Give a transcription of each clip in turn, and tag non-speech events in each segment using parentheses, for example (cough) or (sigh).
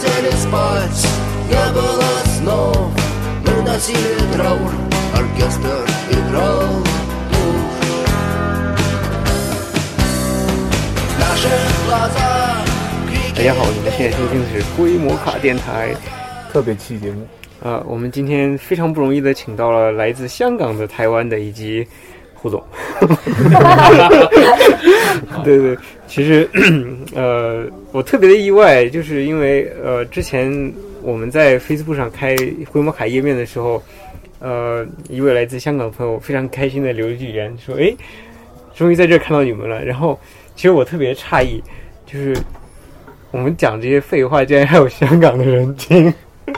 хотели спать, не было снов Мы носили траур, оркестр играл тушь В наших глазах 大家好，你们现在收听的是灰摩卡电台。特别期节目，啊，我们今天非常不容易的请到了来自香港的、台湾的以及 胡总。(laughs) 对对，其实 (clears throat) 呃，我特别的意外，就是因为呃，之前我们在 Facebook 上开灰摩卡页面的时候，呃，一位来自香港的朋友非常开心的留了一句言，说：“哎，终于在这儿看到你们了。”然后，其实我特别诧异，就是我们讲这些废话，竟然还有香港的人听。(laughs)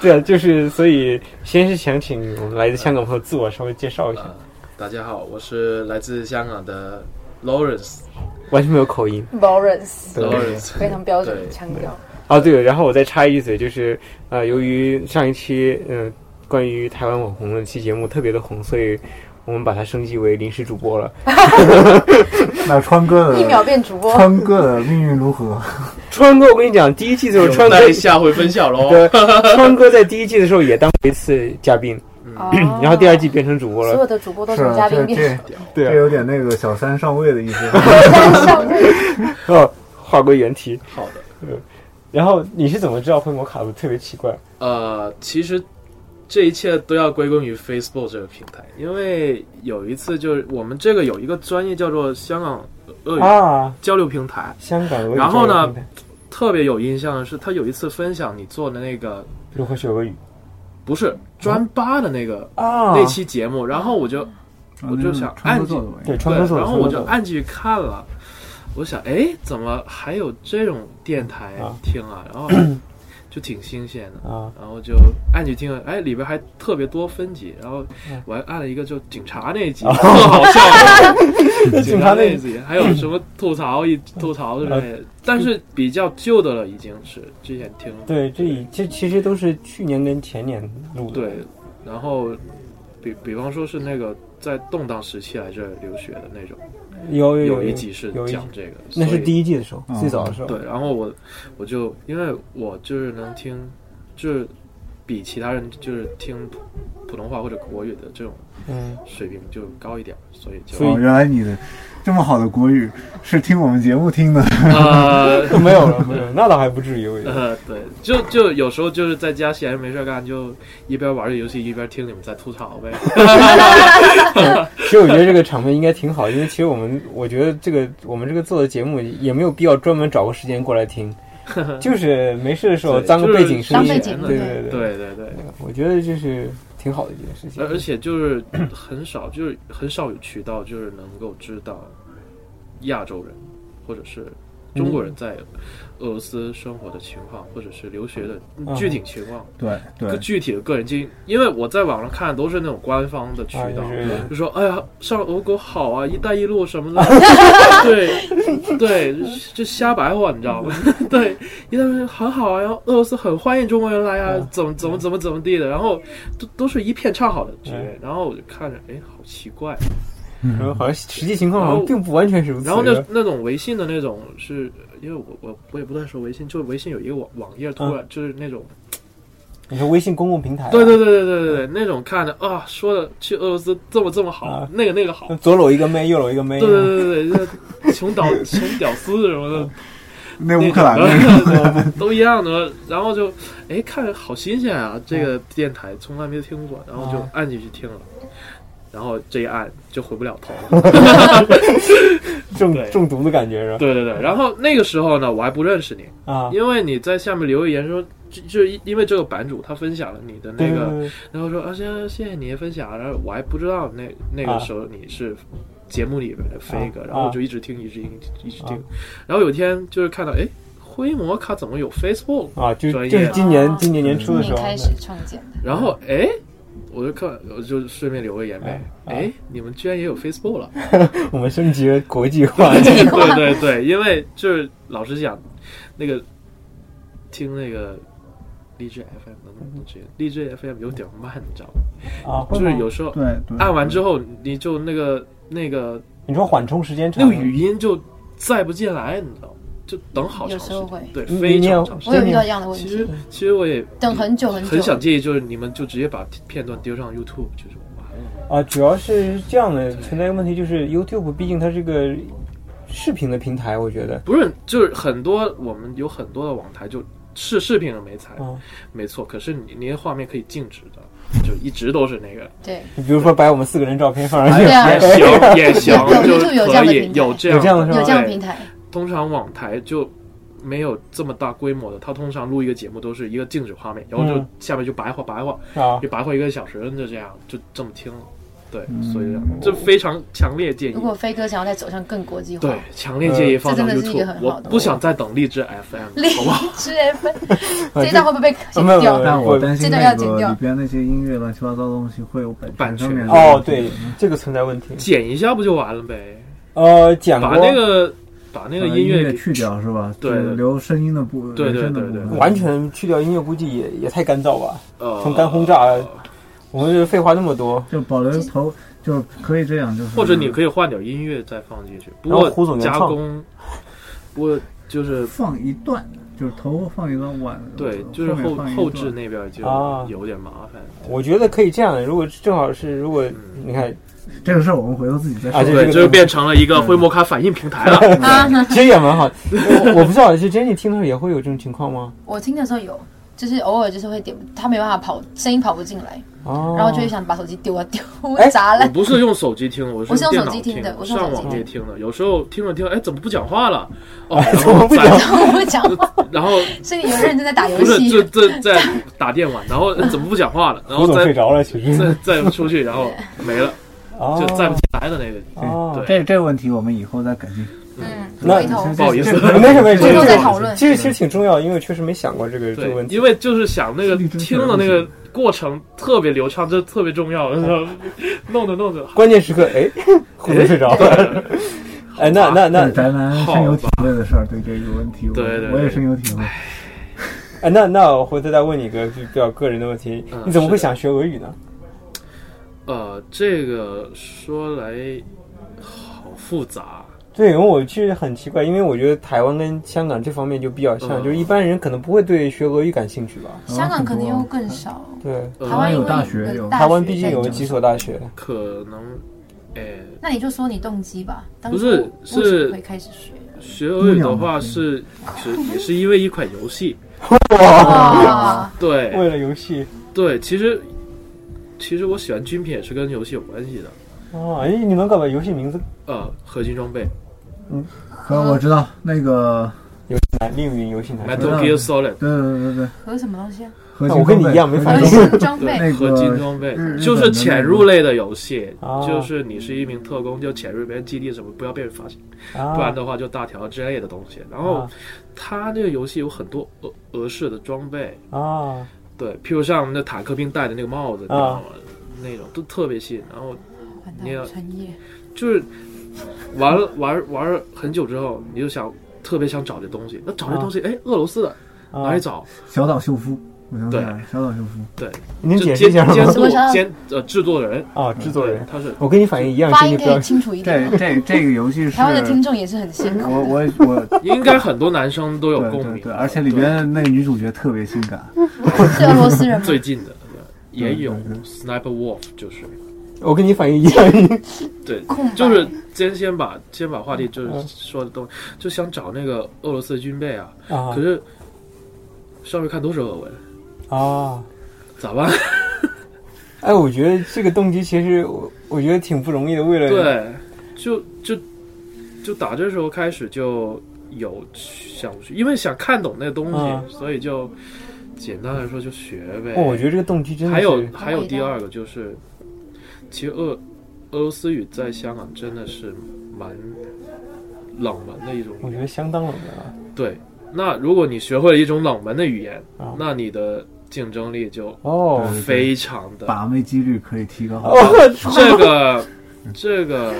对啊，就是所以，先是想请我们来自香港朋友自我稍微介绍一下，呃大家好，我是来自香港的 Lawrence。完全没有口音。Lawrence，Lawrence 非常标准的腔调。哦，对了，然后我再插一嘴，就是呃，由于上一期嗯、呃、关于台湾网红的期节目特别的红，所以我们把它升级为临时主播了。(laughs) 那川哥的 (laughs) 一秒变主播，川哥的命运如何？(laughs) 川哥，我跟你讲，第一季的时候，川哥待下回分晓喽。对，川哥在第一季的时候也当过一次嘉宾，哦然后第二季变成主播了。所有的主播都是嘉宾这变这对啊，这有点那个小三上位的意思。上位。(laughs) 哦，划归原题。好的，嗯然后你是怎么知道会摩卡的？特别奇怪。呃，其实这一切都要归功于 Facebook 这个平台，因为有一次就是我们这个有一个专业叫做香港俄语啊，交流平台，香港俄语然后呢特别有印象的是，他有一次分享你做的那个如何学俄语不是专八的那个、啊那期节目，然后我就我就想按川哥做的玩意对，然后我就按进去看了，我想，哎，怎么还有这种电台啊。听啊？然后 (clears throat) 就挺新鲜的，啊，然后就按进去听了，哎，里边还特别多分级，然后我还按了一个就警察那一集，(laughs) 特好笑，(laughs) 警察那一集，还有什么吐槽一吐槽之类的，但是比较旧的了，已经是之前听对，这已这其实都是去年跟前年录的。对，然后比比方说是那个在动荡时期来这儿留学的那种，有有有一集是讲这个，那是第一季的时候，嗯最早的时候。对，然后我我就因为我就是能听，就是比其他人就是听普普通话或者国语的这种嗯，水平就高一点，所以就所以哦，原来你的这么好的国语是听我们节目听的。呃 (laughs) 没有了，没有，那倒还不至于。我觉得呃对，就就有时候就是在家闲着没事干，就一边玩着游戏一边听你们在吐槽呗。(laughs) 其实我觉得这个场面应该挺好，因为其实我们我觉得这个我们这个做的节目也没有必要专门找个时间过来听，(laughs) 就是没事的时候对当个背景声音。当背景对对对对对对，我觉得就是挺好的一件事情。而而且就是很少，就是很少有渠道就是能够知道亚洲人或者是中国人在俄罗斯生活的情况，或者是留学的具体情况，对具体的个人经历。因为我在网上看都是那种官方的渠啊，道，就说哎呀，上俄国好啊，一带一路什么的，(laughs) 对对，就瞎白话，你知道吗？(laughs) 对，一带一路很好啊，然后俄罗斯很欢迎中国人来啊，嗯怎么怎么怎么怎么地的，然后都都是一片唱好的局嗯，然后我就看着，哎，好奇怪。然后好像实际情况好像并不完全是如此。然后那那种微信的那种是，因为我我我也不太说微信，就是微信有一个网网页，突然就是那种，你说微信公共平台啊，对对对对对对对，那种看着啊，说的去俄罗斯这么这么好啊，那个那个好，左搂一个妹，右搂一个妹，对对对对对，就是穷屌穷屌丝什么的，那乌克兰那个都一样的，然后就哎看着好新鲜啊，这个电台从来没听过，然后就啊。按进去听了。然后这一按就回不了头了，(laughs) 中对。中毒的感觉是吧？对对对。然后那个时候呢，我还不认识你，啊，因为你在下面留言说，就就因为这个版主他分享了你的那个，对对对然后说啊，谢谢谢你的分享，然后我还不知道那那个时候你是节目里面的飞哥，啊然后我就一直听，一直听，一直听。啊，然后有一天就是看到，哎，灰摩卡怎么有 Facebook？啊，就专业就是今年哦今年年初的时候，开始创建的，然后哎，我就看，我就顺便留个言呗，啊哎，你们居然也有 Facebook 了？(laughs) 我们升级了国际化，(laughs) 对对对，因为就是老实讲，那个听那个荔枝 FM 能不能直接荔枝 FM 有点慢，你知道吗？啊，就是有时候对对，按完之后，你就那个那个你说缓冲时间长，那个语音就再不进来，你知道吗？就等好长时间时，对，你非常长时间。我有遇到这样的问题。其实，其实我也等很久很久，很想建议，就是你们就直接把片段丢上 YouTube，就是完了。啊，主要是这样的，存在一个问题就是 YouTube 毕竟它是个视频的平台，我觉得，不是，就是很多我们有很多的网台就视视频的没才，哦，没错。可是你那些画面可以静止的，就一直都是那个，对，你比如说把我们四个人照片放上去，也行也行，有就 YouTube 有这可以样的平台。有这样有这样的有这样的平台，通常网台就没有这么大规模的，它通常录一个节目都是一个静止画面，然后就嗯下面就白话白话，啊就白话一个小时，就这样就这么听了。对，嗯所以这非常强烈建议如。果飞哥想要再走向更国际化，对，强烈建议放上这真的是一个 YouTube 很。好的我不想再等荔枝 FM，(laughs) 荔好不好？枝 FM 这一段会不会被剪掉？但我担心这段那要剪掉个里边那些音乐乱七八糟的东西会有版版权哦，对，这个存在问题。剪一下不就完了呗？呃，讲过把那个把那个把音乐给去掉是吧？对留声音的部，对对人声的对对完全去掉音乐，估计也也太干燥吧。呃从干轰炸我们这废话那么多，就保留头，就可以这样，就是或者你可以换点音乐再放进去，不然后胡总加工，不过就是放一段，就是头放一段晚，对，就是后后置那边就啊有点麻烦。我觉得可以这样的。如果正好是，如果你看，这个事儿我们回头自己再说。对，啊这个就是变成了一个灰摩卡反应平台了。啊，(laughs) 其实也蛮好。我我不知道，就 Jenny 听的时候也会有这种情况吗？我听的时候有，就是偶尔就是会点，他没办法跑，声音跑不进来，哦，然后就会想把手机丢啊丢砸了。不是用手机听，我我是用电脑手机听的我上手机听网也听的。有时候听着听着，哎，怎么不讲话了？哦，(laughs) 怎么不讲然后我不讲话，(laughs) 然后是有人在打游不是这戏，这在打电玩，然后呃怎么不讲话了？然后睡着了，其实再再出去，然后没了，哦就再不进来的那个。哦，对。这这个问题我们以后再改进。嗯，那不好意思。这没事没事，回头这个再讨论。其实其实挺重要，因为确实没想过这个这个问，题。因为就是想那个听的那个过程特别流畅，这特别重要。(laughs) 弄着弄着，关键时刻，哎，(laughs) 胡总睡着了。哎，(laughs) 那那那。对宅男深有体会的事儿，对这个问题，对对对。我也深有体会。哎，那那我回头再问你一个就比较个人的问题，嗯你怎么会想学俄语呢？呃，这个说来好复杂。对，因为我其实很奇怪，因为我觉得台湾跟香港这方面就比较像，嗯就是一般人可能不会对学俄语感兴趣吧。香港可能又更少，对，呃台湾有大学有台湾毕竟有几所大学。可能，哎，那你就说你动机吧，不是是会开始学？学俄语的话是是也是因为一款游戏。哇，对为了游戏对，其实其实我喜欢军品也是跟游戏有关系的。哦，哎，你能搞把游戏名字？呃，合金装备，可我知道那个游戏男，另云游戏男。Metal Gear Solid 对对对对，和什么东西啊？合金我跟你一样没反应合金合金装备。那个合金装备，就是潜入类的游戏哦，就是你是一名特工，就潜入别人基地什么，不要被人发现，啊，不然的话就大条之类的东西。然后啊它这个游戏有很多俄俄式的装备，啊，对，譬如像我们的坦克兵戴的那个帽子，你知道吗？那种都特别吸引。然后完你要。就是玩了玩玩了很久之后，你就想特别想找这东西，那找这东西，哎，俄罗斯的啊哪里找？小岛秀夫，我想起来了，小岛秀夫，对，你能就解释一下吗？监监督什么啥监呃制作人，啊，制作人，他是我跟你反应一样，发音可以请你不要。清楚一点这。(laughs) 这这个游戏是台湾的听众也是很辛苦。我我我 (laughs) 应该很多男生都有共鸣，对对，而且里边那个女主角特别性感，(laughs) 是俄罗斯人吗？最近的对也有对对 Sniper Wolf，就是我跟你反应一样。对，就是先先把先把话题就是嗯说的东，就想找那个俄罗斯的军备啊，啊可是上面看都是俄文，啊！咋办？(laughs) 哎，我觉得这个动机其实我我觉得挺不容易的，为了对，就就就打这时候开始就有想，因为想看懂那个东西，嗯所以就简单来说就学呗。哦，我觉得这个动机真的还有还有第二个就是，其实俄俄罗斯语在香港真的是蛮冷门的一种语言。我觉得相当冷门啊。对，那如果你学会了一种冷门的语言，啊那你的竞争力就哦非常的。把妹几率可以提高。哦，这个 (laughs) 这个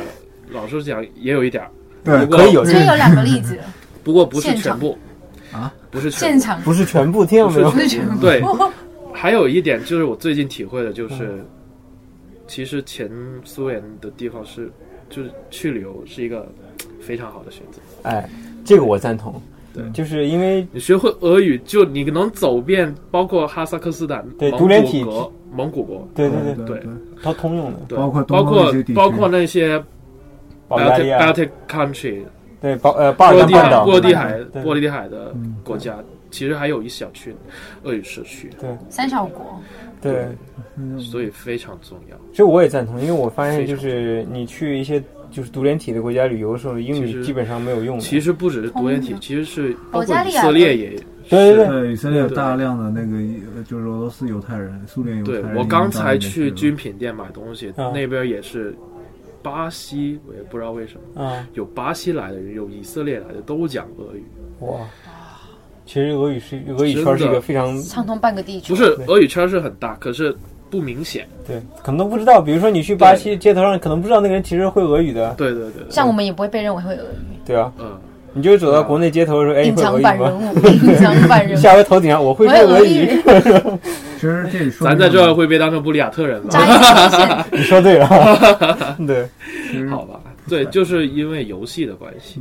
老实讲也有一点儿，对可以有这边有两个例子，(laughs) 不过不是全部啊，不是全现场不是全部，听到没有不？是全部。对。(laughs) 还有一点就是我最近体会的，就是、其实前苏联的地方是，就是去旅游是一个非常好的选择。哎，这个我赞同。对。就是因为你学会俄语，就你能走遍包括哈萨克斯坦、对独联体国、蒙古国，对对对，对对它通用的，对，包括包括包括那些 Baltic 亚。Baltic country 对包呃巴尔波罗的海、干半岛波罗的海、波罗的海的嗯国家，其实还有一小群俄语社区，对。三小国，对，所以非常重要。这我也赞同，因为我发现就是你去一些就是独联体的国家旅游的时候，英语基本上没有用的。其实不只是独联体，其实是包括以色列也对对对，以色列有大量的那个呃就是俄罗斯犹太人、苏联犹太人。对我刚才去军品店买东西，啊那边也是巴西，我也不知道为什么啊，有巴西来的人，有以色列来的，都讲俄语。哇，其实俄语是俄语圈是一个非常畅通半个地区。不是俄语圈是很大，可是不明显。对，可能都不知道。比如说你去巴西街头上，可能不知道那个人其实会俄语的，对对对，对像我们也不会被认为会俄语，对啊。嗯，你就走到国内街头的时候，哎，会俄语藏版人吗？物，(laughs) 隐藏版人物，下回头顶上我会说俄语语，，其实这说咱在这儿会被当成布里亚特人。(laughs) 你说对了，(laughs) 对，好吧？对，就是因为游戏的关系，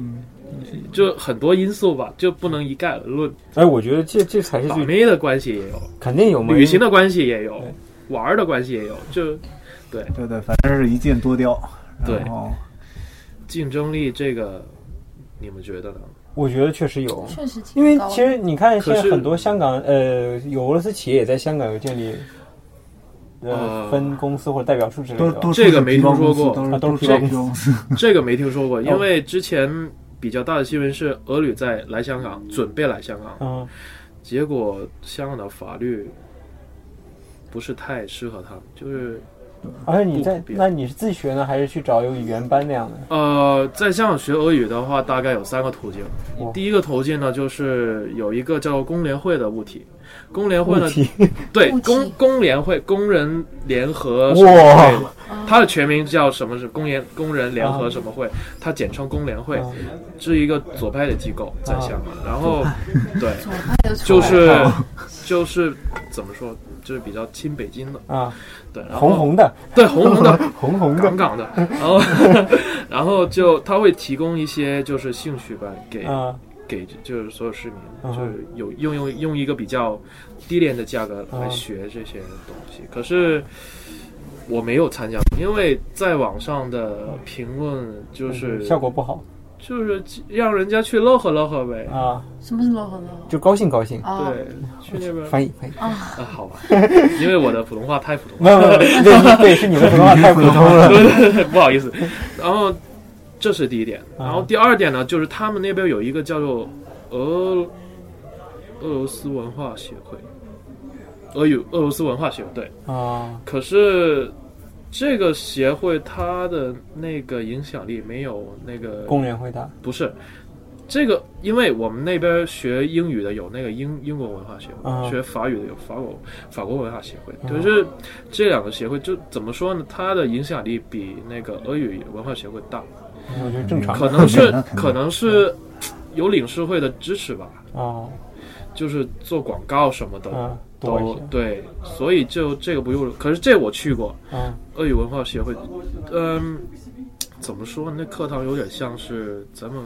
就很多因素吧，就不能一概而论。哎，我觉得这这才是最把妹的关系也有，肯定有嘛，旅行的关系也有对，玩儿的关系也有，就对对对，反正是一箭多雕。对竞争力这个，你们觉得呢？我觉得确实有，确实因为其实你看，现在很多香港呃有俄罗斯企业也在香港有建立呃呃分公司或者代表处之类的。(laughs) 这个没听说过啊都都是都是公司。这个没听说哦过，因为之前比较大的新闻是俄旅在来香港，准备来香港，嗯，结果香港的法律不是太适合他们，就是而且你在那你是自学呢，还是去找有语言班那样的？呃，在香港学俄语的话，大概有三个途径。哇。第一个途径呢，就是有一个叫工联会的物体，工联会呢，题 (laughs) 对工工联会工人联合哇什么会，它的全名叫什么是？工联工人联合什么会，它简称工联会，啊。是一个左派的机构在香港。然后对，就是就是怎么说，就是比较亲北京的，啊，对，然后红红的，(laughs) 对红红的。红红的。(laughs) 杠杠的，然后 (laughs) 然后就他会提供一些就是兴趣班给、啊。给就是所有市民，嗯就是有用用用一个比较低廉的价格来嗯学这些东西。可是我没有参加，因为在网上的评论就是效果不好就是让人家去乐呵乐呵呗。啊，什么是乐呵乐就高兴高兴。啊对，去那边翻译翻译，啊，啊，好吧，因为我的普通话太普通了。没有没有，没有 (laughs) 对对，是你的普通话太普通了。(laughs) 不好意思。然后这是第一点，啊然后第二点呢，就是他们那边有一个叫做俄俄罗斯文化协会，俄语俄罗斯文化协会对。啊可是这个协会它的那个影响力没有那个工联会大。不是。这个，因为我们那边学英语的有那个英英国文化协会，啊。学法语的有法国法国文化协会。就是这两个协会就怎么说呢？它的影响力比那个俄语文化协会大，我觉得正常。可能是 (laughs) 可能是有领事会的支持吧，哦就是做广告什么的。都对，所以就这个不用。可是这我去过，啊。俄语文化协会，嗯，怎么说？那课堂有点像是咱们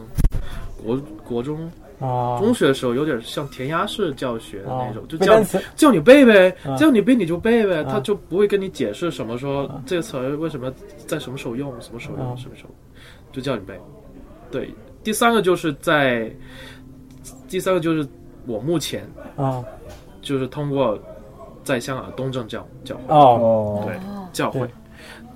国国中、啊。中学的时候，有点像填鸭式教学的那种，啊。就叫叫你背呗，啊。叫你背你就背呗，啊。他就不会跟你解释什么说啊。这个词儿为什么在什么时候用，什么时候用，啊。什么时候，就叫你背。对，第三个就是在，第三个就是我目前啊就是通过在香港的东正教教会。哦。哦，对哦，教会。对，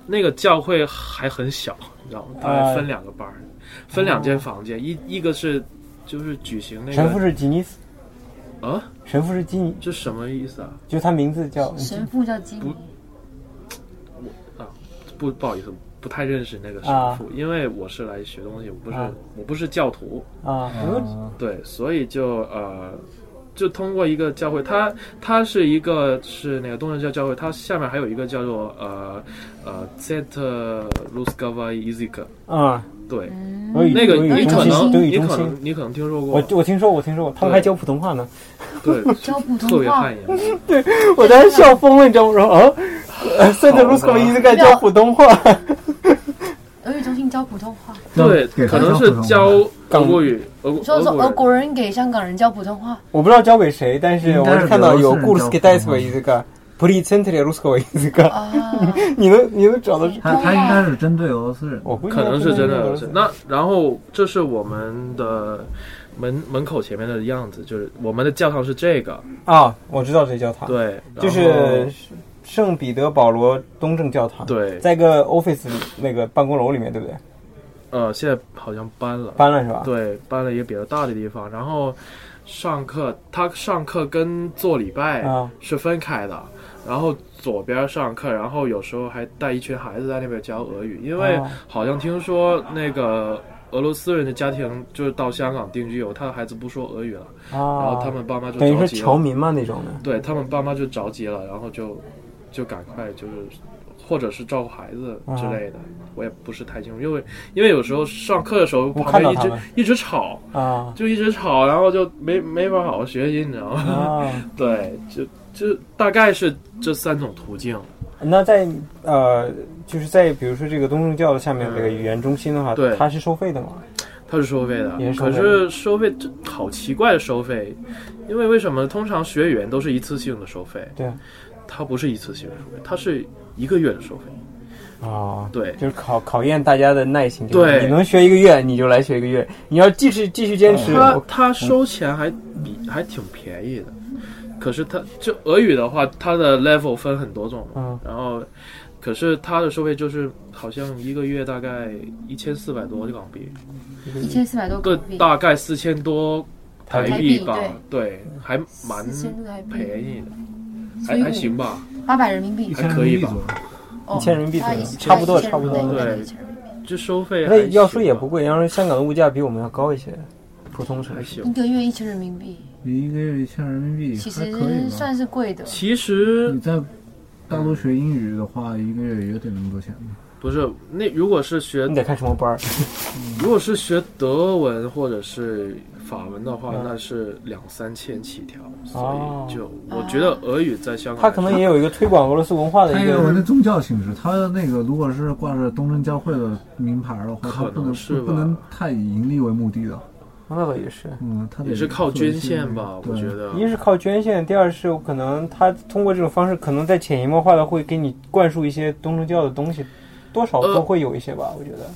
那个教会还很小，你知道吗？它还分两个班儿，分两间房间，一一个是就是举行那个神父是吉尼斯，啊，神父是吉尼，这什么意思啊？就他名字叫神父叫基尼，不不好意思，不太认识那个神父，因为我是来学东西，我不是、啊。我不是教徒，啊啊。对，所以就呃。就通过一个教会，它它是一个是那个东正教教会，它下面还有一个叫做呃呃 Z Ruskava Izik，啊，对，嗯。俄语那个俄语你可中心能你德语中心，可能你可能听说过。我，我听说我听说过，他们还教普通话呢。对，教 (laughs) 普特通话别汗，颜。我当时笑疯了，你知道吗？我说啊，呃塞德鲁斯科维伊斯盖教普通话，俄语中心教普通话。对可能是教港俄国语，俄你说说俄俄国国人给香港人教普通话，我不知道交给谁，但是我是看到有俄罗斯人故事给教普通话戴斯维伊斯个。普利森特里鲁斯科维伊斯个，啊，(laughs) 你能你能找到？他他应该是针对俄罗斯人。我估计可能是真的俄罗斯。那然后这是我们的门门口前面的样子，就是我们的教堂是这个，啊，我知道这教堂，对，就是圣彼得保罗东正教堂，对，在一个 office 那个办公楼里面，对不对？呃，现在好像搬了，搬了是吧？对，搬了一个比较大的地方，然后上课，他上课跟做礼拜啊是分开的，然后左边上课，然后有时候还带一群孩子在那边教俄语，因为啊好像听说那个俄罗斯人的家庭就是到香港定居以后，他的孩子不说俄语了，啊，然后他们爸妈就等于着急了，是侨民嘛那种的。对他们爸妈就着急了，然后就就赶快就是。或者是照顾孩子之类的，我也不是太清楚，因为因为有时候上课的时候我旁边一直一直吵，啊就一直吵，然后就没没法好好学习，你知道吗？啊，(laughs) 对，就就大概是这三种途径。那在呃，就是在比如说这个东正教的下面这个语言中心的话，对它是收费的吗？它是收费的可是收费这好奇怪的收费，因为为什么通常学语言都是一次性的收费？对它不是一次性的收费，它是一个月的收费。啊，对。就是考考验大家的耐心。对。你能学一个月，你就来学一个月；你要继续继续坚持，我它它收钱还比还挺便宜的，可是它就俄语的话，它的 level 分很多种，嗯。然后可是它的收费就是好像一个月大概一千四百多港币，一千四百多个港币，大概四千多台台币币吧，对。对，还蛮便宜的，还还行吧。八百人民币，还可以吧哦一千人民币左右差不多差不多对这收费那要说也不贵，要说香港的物价比我们要高一些，普通城还市。行。一个月一千人民币，一个月一千人民币其？实算是贵的。其实你在大陆学英语的话，一个月也得那么多钱吗？不是那如果是学你得看什么班儿？(laughs) 如果是学德文或者是法文的话，嗯那是两三千起跳，哦所以就我觉得俄语在香港，他可能也有一个推广俄罗斯文化的一还有那个。宗教性质，他那个如果是挂着东正教会的名牌的话，他可不能能是吧不能太以盈利为目的的。那倒也是，嗯，他得也是靠捐献吧，我觉得。一是靠捐献，第二是可能他通过这种方式，可能在潜移默化的会给你灌输一些东正教的东西，多少呃都会有一些吧，我觉得。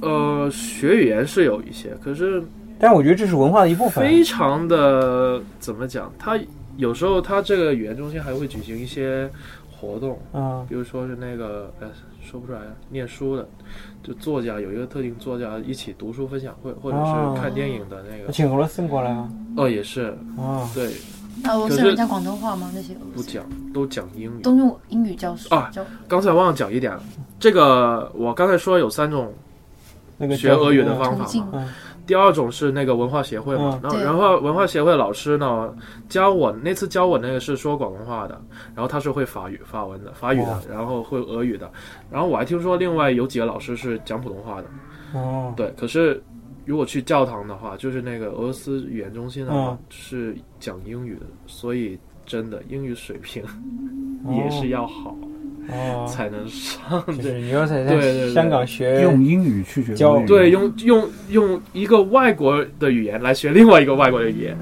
呃，学语言是有一些，可是但是我觉得这是文化的一部分。非常的怎么讲？它有时候它这个语言中心还会举行一些活动，啊比如说是那个呃说不出来念书的，就作家有一个特定作家一起读书分享会，或者哦是看电影的那个，请俄罗斯人过来啊哦也是啊对，那俄罗斯可是人讲广东话吗？那些不讲都讲英语。都用英语教书啊教。刚才忘了讲一点了，这个我刚才说有三种那个学俄语的方法第二种是那个文化协会嘛然后然后文化协会老师呢教我那次教我那个是说广东话的，然后他是会法语法文的法语的，然后会俄语的，然后我还听说另外有几个老师是讲普通话的，哦。对，可是如果去教堂的话，就是那个俄罗斯语言中心的话嗯。是讲英语的，所以真的英语水平也是要好哦，才能上对。你要在香港学用英语去学教对，用用用一个外国的语言来学另外一个外国的语言，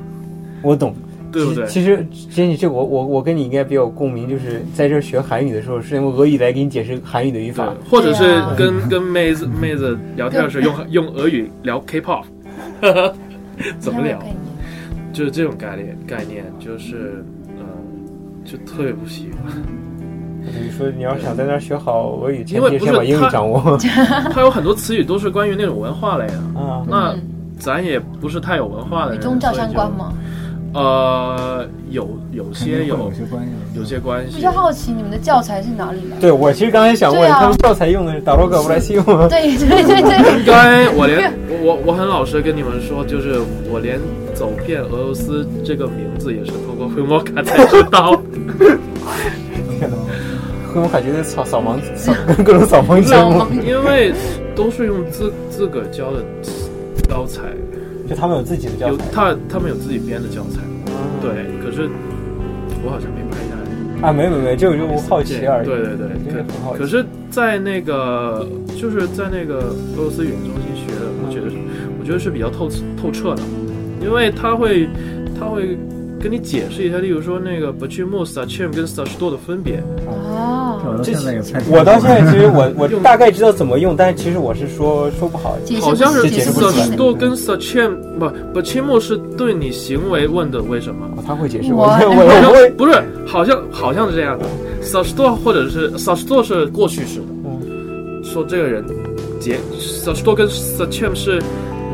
我懂，对不对？其实，其实你这我我我跟你应该比较有共鸣，就是在这儿学韩语的时候，是用俄语来给你解释韩语的语对法。，或者是跟跟妹子妹子聊天的时候用用俄语聊 K-pop，(laughs) 怎么聊就是这种概念概念，就是呃，就特别不喜欢。你说，你要想在那儿学好俄语，前因为不是提先把英语他掌握。(laughs) (laughs) 它有很多词语都是关于那种文化类的，啊，那嗯咱也不是太有文化的人，与宗教相关？吗？呃，有有些有有些关系。有些关系比较。好奇你们的教材是哪里来的？对我其实刚才想问，啊他们教材用的是打罗格布莱西用吗？(laughs) 对对对对，应该我连 (laughs) 我我我很老实跟你们说，就是我连走遍俄罗斯这个名字也是通过灰摩卡才知道。天哪！灰摩卡绝对扫扫盲扫各种扫盲节目，因为都是用自自个儿教的教材，就他们有自己的教。他他们有自己编的教材，啊对，可是我好像没拍下来。啊，没没没，这个就我好奇而已。对对对，真的很好奇。可可是，在那个就是在那个俄罗斯语言中心学的，我觉得是我觉得是比较透透彻的，因为他会他会跟你解释一下，例如说那个 b a c h i m u s a c h i m 跟 s a s h t o 的分别。哦，这我到现在其实我 (laughs) 我大概知道怎么用，但是其实我是说说不好。好像是不解释 s 不 a 出来 s h t o 跟 s a c h i m 不 b a c h i m u 是对你行为问的为什么。哦他会解释，我我我我不会。不是，好像好像是这样的 s a s h t o 或者是 s a s h t o 是过去式的，嗯说这个人结 s a s h t o 跟 s a c h i m 是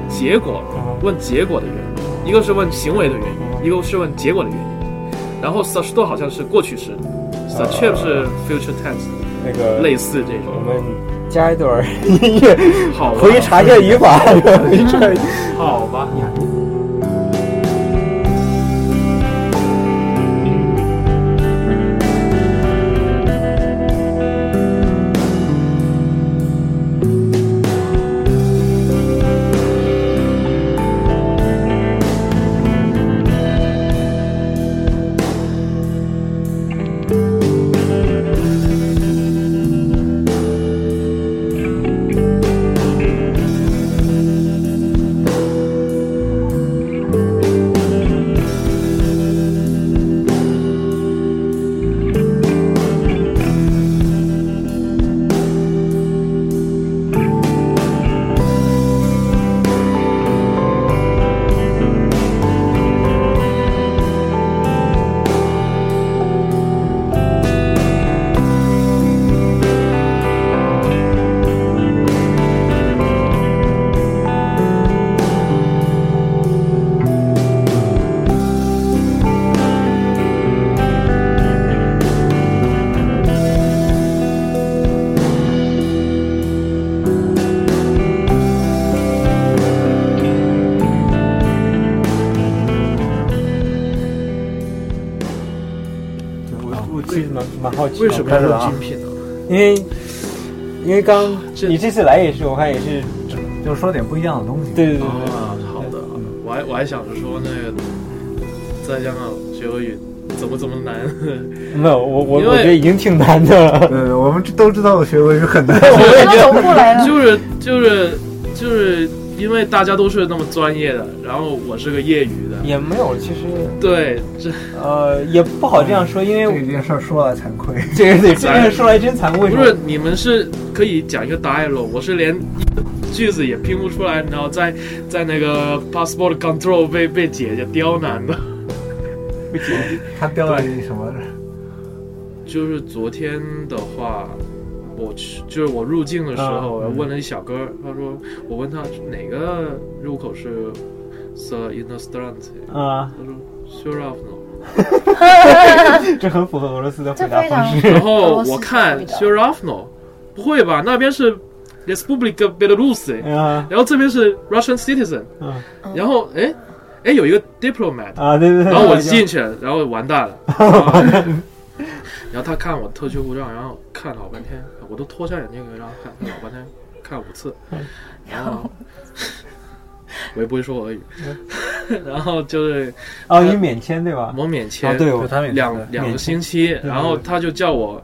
结果，问结果的原因，一个是问行为的原因，一个是问结果的原因。然后 such 都好像是过去式的 s a c h i m 是 future tense，那个类似这种我。们加一段音乐，好，回去查一下语法。(laughs) 好吧。好奇，为什么要用精品呢？因为因为刚这你这次来也是，我看也是，就说点不一样的东西。对对对对。啊，好的，我还我还想着说那个在香港学俄语怎么怎么难，没有，我我我觉得已经挺难的了。嗯，我们都知道学俄语很难。(laughs) 都走过来了。(laughs) 就是就是就是因为大家都是那么专业的，然后我是个业余的，也没有，其实对，这呃也不好这样说，因为这件事儿说来惭愧。(laughs) 这个得这件 (laughs) 事说来真惭愧。不是你们是可以讲一个 dialogue，我是连一个句子也拼不出来，然后在在那个 passport control 被被姐姐刁难的，被他刁难你什么？就是昨天的话，我去就是我入境的时候，嗯问了一小哥，他说我问他哪个入口是 s i n o s t r a n t 啊，他说 Sure of no。这很符合俄罗斯的回答方式。然后我看回答 Sure of no，不会吧？那边是 Republic Belarus，啊然后这边是 Russian citizen，嗯然后哎哎有一个 diplomat，啊，对对对。然后我进去了，然后完蛋了。然 (laughs) 后然后他看我特区护照，然后看老半天，我都脱下眼镜给他看看老半天，看五次，然后 (laughs) 我也不会说俄语，(laughs) 然后就是哦，你免签对吧？我免签哦，对，两两个星期，然后他就叫我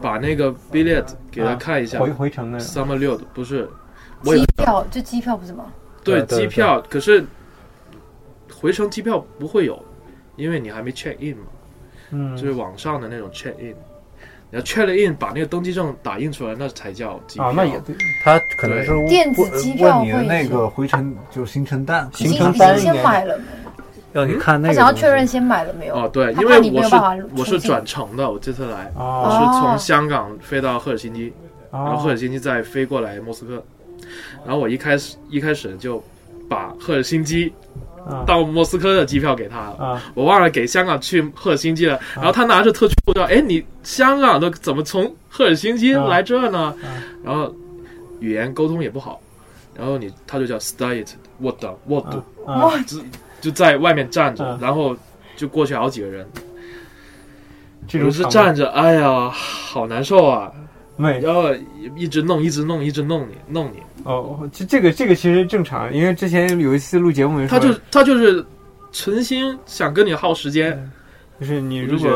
把那个 billet 给他看一下回回程的。，summer 六的不是，机票这机票不是吗？对对对机票，可是回程机票不会有，因为你还没 check in 嘛。嗯，就是网上的那种 check in，你要 check 了 in，把那个登记证打印出来，那才叫机票。啊，那也对。他可能是电子机票问你的会那个回程就行程单，行程单先买了没？要你看那他想要确认先买了没有？哦，对，因为我是我是转乘的，我这次来，我哦是从香港飞到赫尔辛基，然后赫哦尔辛基再飞过来莫斯科，然后我一开始一开始就把赫尔辛基啊到莫斯科的机票给他了。啊。我忘了给香港去赫尔辛基了，然后他拿着特区护照，哎，你香港的怎么从赫尔辛基啊。来这呢？啊。然后语言沟通也不好，然后你他就叫 stay it what the what 啊！就在外面站着，啊。然后就过去好几个人，这我是站着，哎呀，好难受啊，没然后一直弄，一直弄，一直弄你，弄你，哦，这这个这个其实正常，因为之前有一次录节目的时候，他就他就是存心想跟你耗时间，就是你如果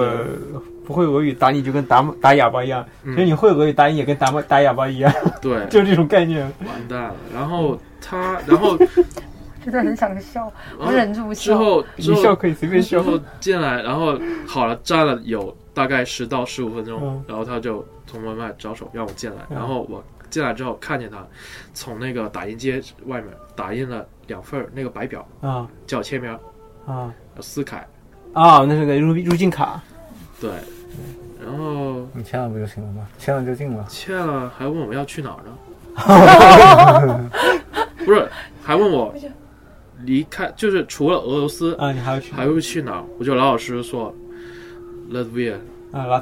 不会俄语打你就跟打打哑巴一样，嗯其实你会俄语打你也跟打打哑巴一样，对，(laughs) 就是这种概念。完蛋了。然后他，然后 (laughs) 真的很想笑，我忍住不之笑。后之后 (laughs) 你笑可以随便笑。之后进来，然后好了，站了有大概十到十五分钟，嗯然后他就从门外招手让我进来，嗯然后我进来之后看见他从那个打印机外面打印了两份儿那个白表，啊叫我签名，啊撕开，啊！那是个入入境卡，对，然后你签了不就行了吗？签了就进了。签了还问我要去哪儿呢？(laughs) 不是，还问我离开，就是除了俄罗斯啊，你还要去还会去哪儿？我就老老实实说亚。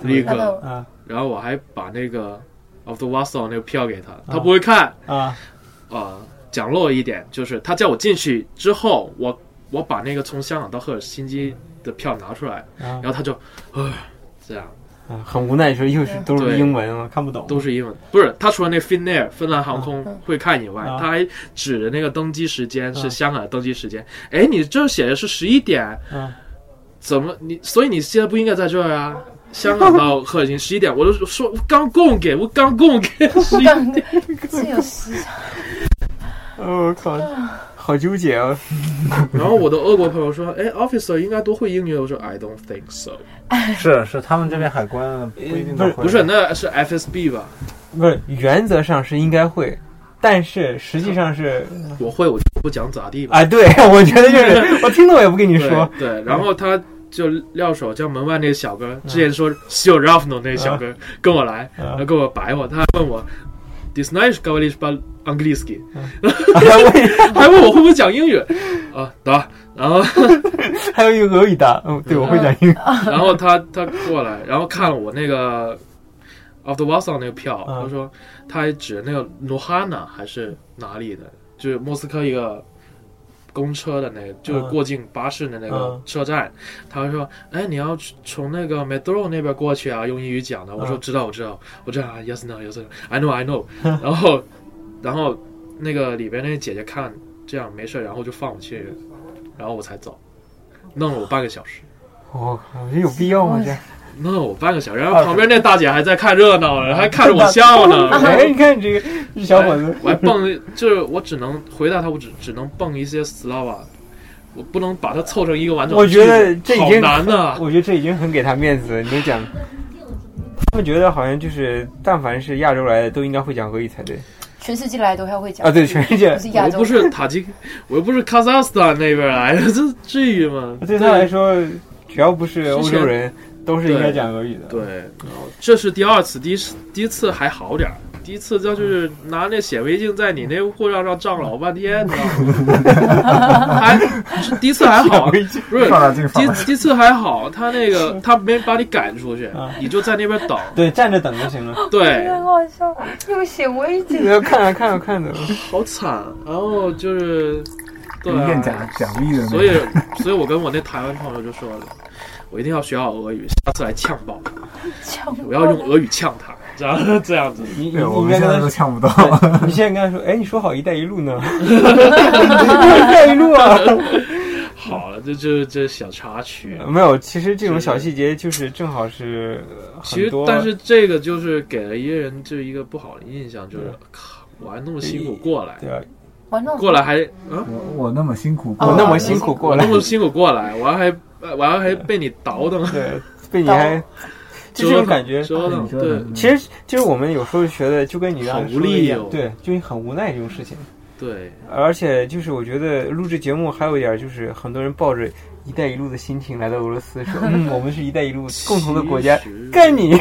那个啊。然后我还把那个 of the Warsaw 那个票给他，他不会看。啊。啊、讲漏了一点，就是他叫我进去之后，我我把那个从香港到赫尔辛基的票拿出来，啊。然后他就，呃，这样。啊！很无奈说又是都是英文，啊看不懂。都是英文，不是他除了那 Finnair 芬兰航空会看以外，啊。他还指着那个登机时间啊。是香港的登机时间，哎，你这写的是十一点，啊怎么你？所以你现在不应该在这儿啊？香港到赫尔辛十一点，我都说我刚供给，我刚供给十一干是有时差，哦，(laughs) 我靠，好纠结啊！(laughs) 然后我的俄国朋友说：“哎，officer 应该多会英语。”我说：“I don't think so。是是，他们这边海关不一定都会。不是，那是 FSB 吧？不是，原则上是应该会，但是实际上是我会，我就不讲咋地吧。哎，对，我觉得就是我听了我也不跟你说。对，然后他就撂手叫门外那个小哥，之前说西欧 Ralph 那个小哥、跟我来，然后跟我摆我，他还问我 d i s n i c e g a v a l i s h b a a n g l i s k i 还问我会不会讲英语啊？得。然后还有一个俄语的，嗯，对，我会讲英语。然后他他过来，然后看了我那个 of the Warsaw 那个票，嗯他说他还指那个 Nohana 还是哪里的，就是莫斯科一个公车的那个，就是过境巴士的那个嗯车站。他说：“哎，你要从那个 metro 那边过去啊，用英语讲的。”我说：“嗯知道，我知道，我知道啊，yes no yes no，I know I know。”然后然后那个里边那个姐姐看这样没事，然后就放我去，然后我才走，弄了我半个小时。我靠，这有必要吗？这，弄了我半个小时，然后旁边那大姐还在看热闹呢，还看着我笑呢。(laughs) 哎，你看你这个小伙子，我还蹦，就是我只能回答他，我只只能蹦一些 slava，我不能把它凑成一个完整的我觉得句子这已经好难呐。我觉得这已经很给他面子了。你就讲，他们觉得好像就是，但凡是亚洲来的，都应该会讲俄语才对全世界来都要会讲啊。对，全世界不是亚洲，我不是塔吉，我又不是卡萨斯坦那边来的，这至于吗？对他来说，只要不是欧洲人，都是应该讲俄语的。对，然后这是第二次，第一次第一次还好点儿，第一次这就是拿那显微镜在你那护照上照老半天，你知道吗？还第一次还好，(laughs) 不是第第一次还好，他那个 (laughs) 他没把你赶出去啊，你就在那边等。对，站着等就行了。对，很好笑，用显微镜。要看着看着看着。好惨。然后就是，对啊，奖奖励的所以，所以我跟我那台湾朋友就说了，我一定要学好俄语，下次来呛爆他，呛我要用俄语呛他，(laughs) 这样这样子。你你应该跟他都呛不到。说，你现在跟他说，哎，你说好“一带一路”呢？(laughs) 一带一路啊！好了，这就是这小插曲。没有，其实这种小细节就是正好是呃其实，，但是这个就是给了一个人就一个不好的印象，就是靠，我还那么辛苦过来，对过来还嗯，我我那么辛苦哦过来，我那么辛苦过来我那，么辛苦过来，我还呃我要还被你倒腾，对，被你还就这种感觉。折腾，对其实，其实我们有时候觉得就跟你刚才好无说的一力哦，样对，就很无奈这种事情。对，而且就是我觉得录制节目还有一点就是很多人抱着“一带一路”的心情来到俄罗斯，说 (laughs) 嗯，我们是一带一路共同的国家其，实干你，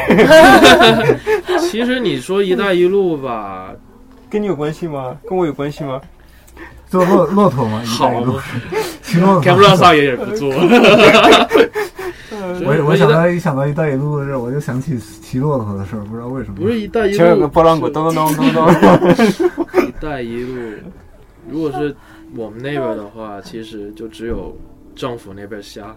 (laughs) 其实你说“一带一路”吧，跟你有关系吗？跟我有关系吗？坐骆骆驼嘛，一带一路好，骑骆驼。看不上上也忍不住。(laughs) 我我想到一想到一带一路的事儿，我就想起骑骆驼的事儿，不知道为什么。不是“一带一前面有个路”，拨浪鼓，咚咚咚咚咚。一带一路，如果是我们那边的话，其实就只有政府那边瞎，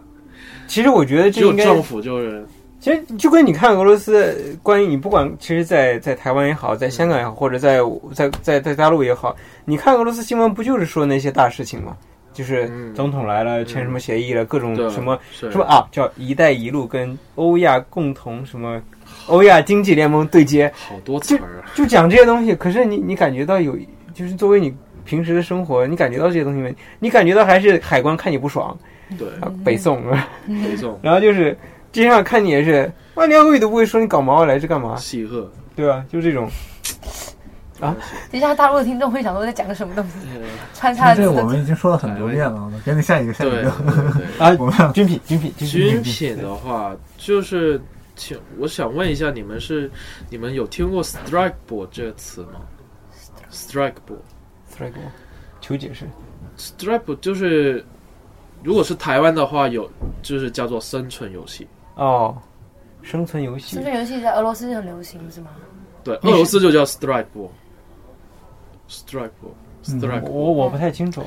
其实我觉得只有这应该政府就是其实就跟你看俄罗斯，关于你不管，其实在，在台湾也好，在香港也好，或者在在在在大陆也好，你看俄罗斯新闻不就是说那些大事情吗？就是嗯总统来了，签什么协议了，各种什么是什么啊，叫“一带一路”跟欧亚共同什么欧亚经济联盟对接，好多词儿啊。就讲这些东西。可是你你感觉到有，就是作为你平时的生活，你感觉到这些东西没？你感觉到还是海关看你不爽对，啊，北宋啊，没错，(laughs) 然后就是街上看你也是，哇，连俄语都不会说，你搞毛来这干嘛？喜鹤。对吧？就这种，啊等一下大陆的听众会想说在讲个什么东西，呃穿插这个我们已经说了很多遍了，赶紧下一个，下一个。啊，我们军品，军品，军品，军品的话，就是请我想问一下，你们是你们有听过 strike ball 这个词吗？“strikeball”，“strikeball”，，求解释。strike ball 就是，如果是台湾的话，有就是叫做生存游戏。哦，生存游戏。生，存游戏在俄罗斯很流行，是吗？对，俄罗斯就叫 strike ball。strike ball，strike 我我不太清楚。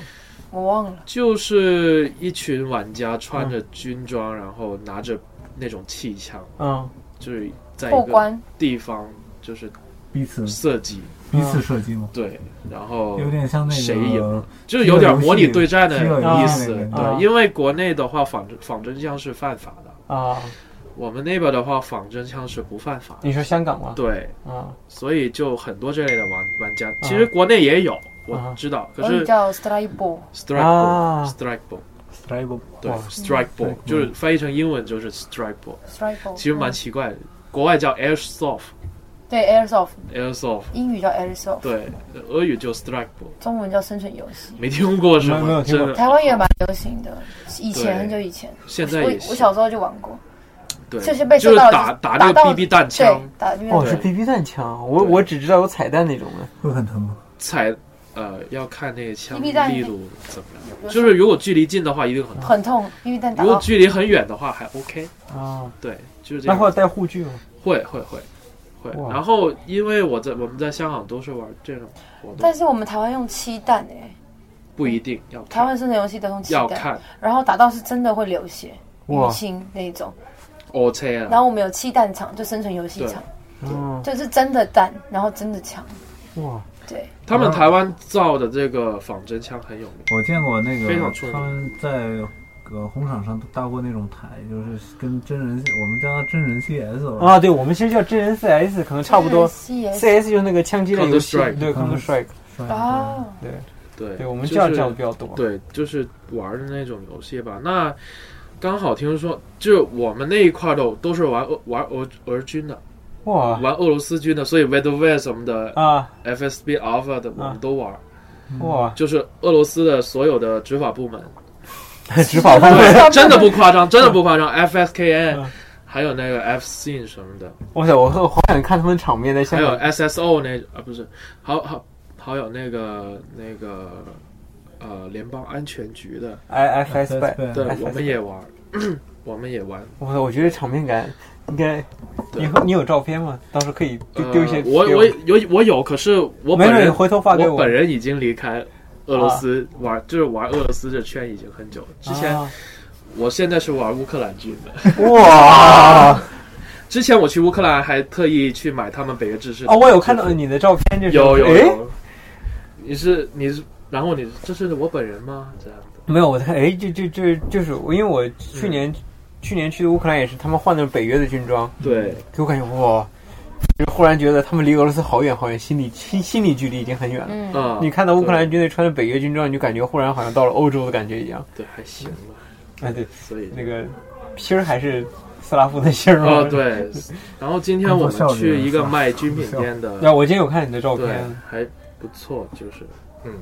我忘了。就是一群玩家穿着军装，然后拿着那种气枪，嗯，就是在一个地方就是彼此射击，彼此射击嘛，对，然后有点像那个谁赢？就是有点模拟对战的意思，对，因为国内的话仿真仿真枪是犯法的，啊，我们那边的话仿真枪是不犯法，你说香港吗？对，啊，所以就很多这类的玩玩家，其实国内也有，我啊知道，可是叫 strike ball，strike 啊 ball，strike ball，Strike 对，strike ball 嗯就是翻译成英文就是 strike ball，strike ball，其实蛮奇怪的，国外叫 airsoft，airsoft，对，airsoft，airsoft，英语叫 airsoft，对，俄语叫 strike 中文叫生存游戏。没听过是吗？没有听过。真的，台湾也蛮流行的，以前很久以前，现在我我小时候就玩过，对，就是被就是打打那个 BB 弹对枪，，打那哦，是 BB 弹枪，我我只知道有彩弹那种的。会很疼吗？彩呃要看那个枪力度怎么样，就是如果距离近的话一定很痛，很痛，，BB 弹如果距离很远的话还 OK，啊，对，就是这样。那会带护具吗？会会会会，然后因为我在我们在香港都是玩这种活动，但是我们台湾用气弹哎，不一定要看。台湾生存游戏都用气弹，要看。然后打到是真的会流血、哇。淤青那种。然啊，后我们有气弹场，就生存游戏场，嗯，就是真的弹，然后真的枪。哇，对，他们台湾造的这个仿真枪很有名，我见过那个非常出名。他们在呃红场上搭过那种台，就是跟真人，我们叫它真人 CS。啊，对，我们其实叫真人 CS，可能差不多。CS CS 就是那个枪击类游戏，对 Counter Strike，啊，对。对，我们就这样是叫的比较多。对，就是玩的那种游戏吧。那刚好听说，就是我们那一块的都是玩俄玩俄俄军的，哇。玩俄罗斯军的，所以 v e d o v e 什么的啊，FSB Alpha 的我们都玩，哇，就是俄罗斯的所有的执法部门，执法部门对，(laughs) 真的不夸张，(laughs) 真的不夸张，FSKN 嗯。还有那个 F Scene 什么的，哇塞，我好好想看他们场面在还有香港。SSO 那啊不是，好好好有那个那个呃联邦安全局的，IFS 拜，对对 FSB 我们也玩，我们也玩。(clears throat) 我操，我觉得场面感应该。对你你有照片吗？到时候可以丢丢一些呃。我我有我有，可是我没事，你本人回头发给我本人已经离开俄罗斯玩，就是玩俄罗斯这圈已经很久了。之前、啊。我现在是玩乌克兰军的，哇。(laughs) 之前我去乌克兰还特意去买他们北约制式哦，我有看到你的照片，就是。有有有，你是你是，然后你这是我本人吗？这样的，没有，我看哎，就就就就是我，因为我去年、去年去的乌克兰也是，他们换的北约的军装，对，给我感觉哇，就忽然觉得他们离俄罗斯好远好远，心理心心理距离已经很远了。嗯，啊，你看到乌克兰军队穿着北约军装，你就感觉忽然好像到了欧洲的感觉一样。对还行吧，哎，对，所以那个皮儿还是斯拉夫的芯儿吗？哦，对，然后今天我们去一个卖军品店的，呀，我今天有看你的照片，，还不错，就是嗯，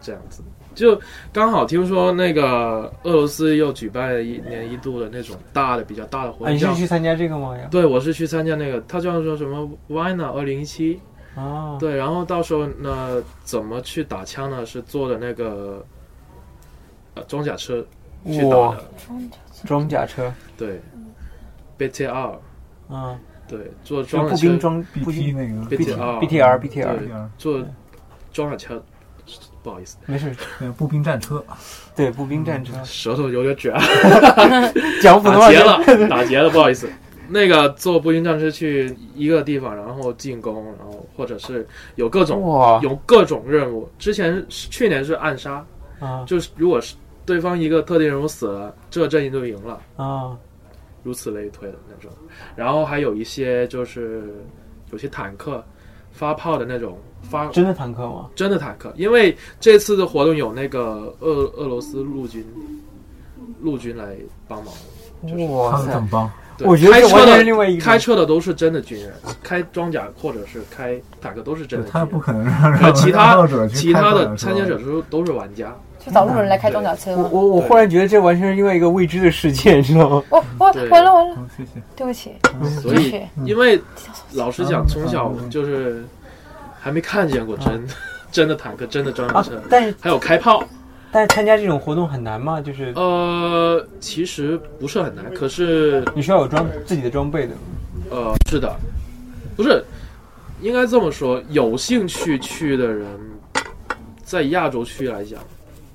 这样子。就刚好听说那个俄罗斯又举办了一年一度的那种大的、比较大的活啊，你动，叫是去参加这个吗？对，我是去参加那个，他叫做什么 Vina 二零一七，啊，对，然后到时候呢，怎么去打枪呢？是坐的那个呃装甲车去打哇。的，装甲车，对，BTR，啊，对，坐就装甲车步兵装步 BT 兵那个。BTR BTR BTR，对坐装甲车，不好意思，没事，步兵战车，对，步兵战车，舌头有点卷。讲普通话打结了，打结了，不好意思。那个坐步兵战车去一个地方，然后进攻，然后或者是有各种哇。有各种任务。之前是去年是暗杀，啊。就是如果是对方一个特定人物死了，这个阵营就赢了，啊。如此类推的那种。然后还有一些就是有些坦克发炮的那种发真的坦克吗？真的坦克，因为这次的活动有那个俄俄罗斯陆军陆军来帮忙。就是哇塞他们怎！么帮？对我觉得开车这完全是的另外一个开车的都是真的军人，开装甲或者是开坦克都是真的军人。他不可能让其他其他的参加者都都是玩家，就找路人来开装甲车吗？我我我忽然觉得这完全是另外一个未知的世界，你知道吗？哦哦对，完了完了，嗯谢谢。对不起，所以因为老实讲，嗯从小嗯就是还没看见过真 (laughs) 真的坦克、真的装甲啊车，，但是还有开炮。但是参加这种活动很难吗？就是呃，其实不是很难，可是你需要有装自己的装备的。呃，是的，不是应该这么说，有兴趣去的人，在亚洲区来讲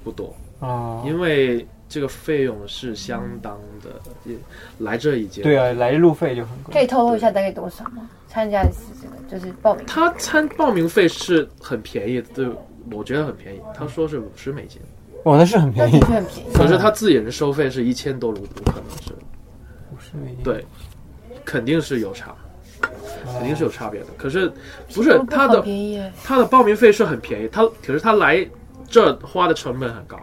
不多。啊，因为这个费用是相当的，也来这已经对啊，来路费就很贵。可以透露一下大概多少吗？参加一次这个就是报名，他参报名费是很便宜的，对，我觉得很便宜。他说是五十美金，哇，那是很便宜的，确很便宜。可是他自己人收费是一千多卢布，可能是五十美金。对，肯定是有差，哦，肯定是有差别的。可是不是他的他的报名费是很便宜，他可是他来这花的成本很高，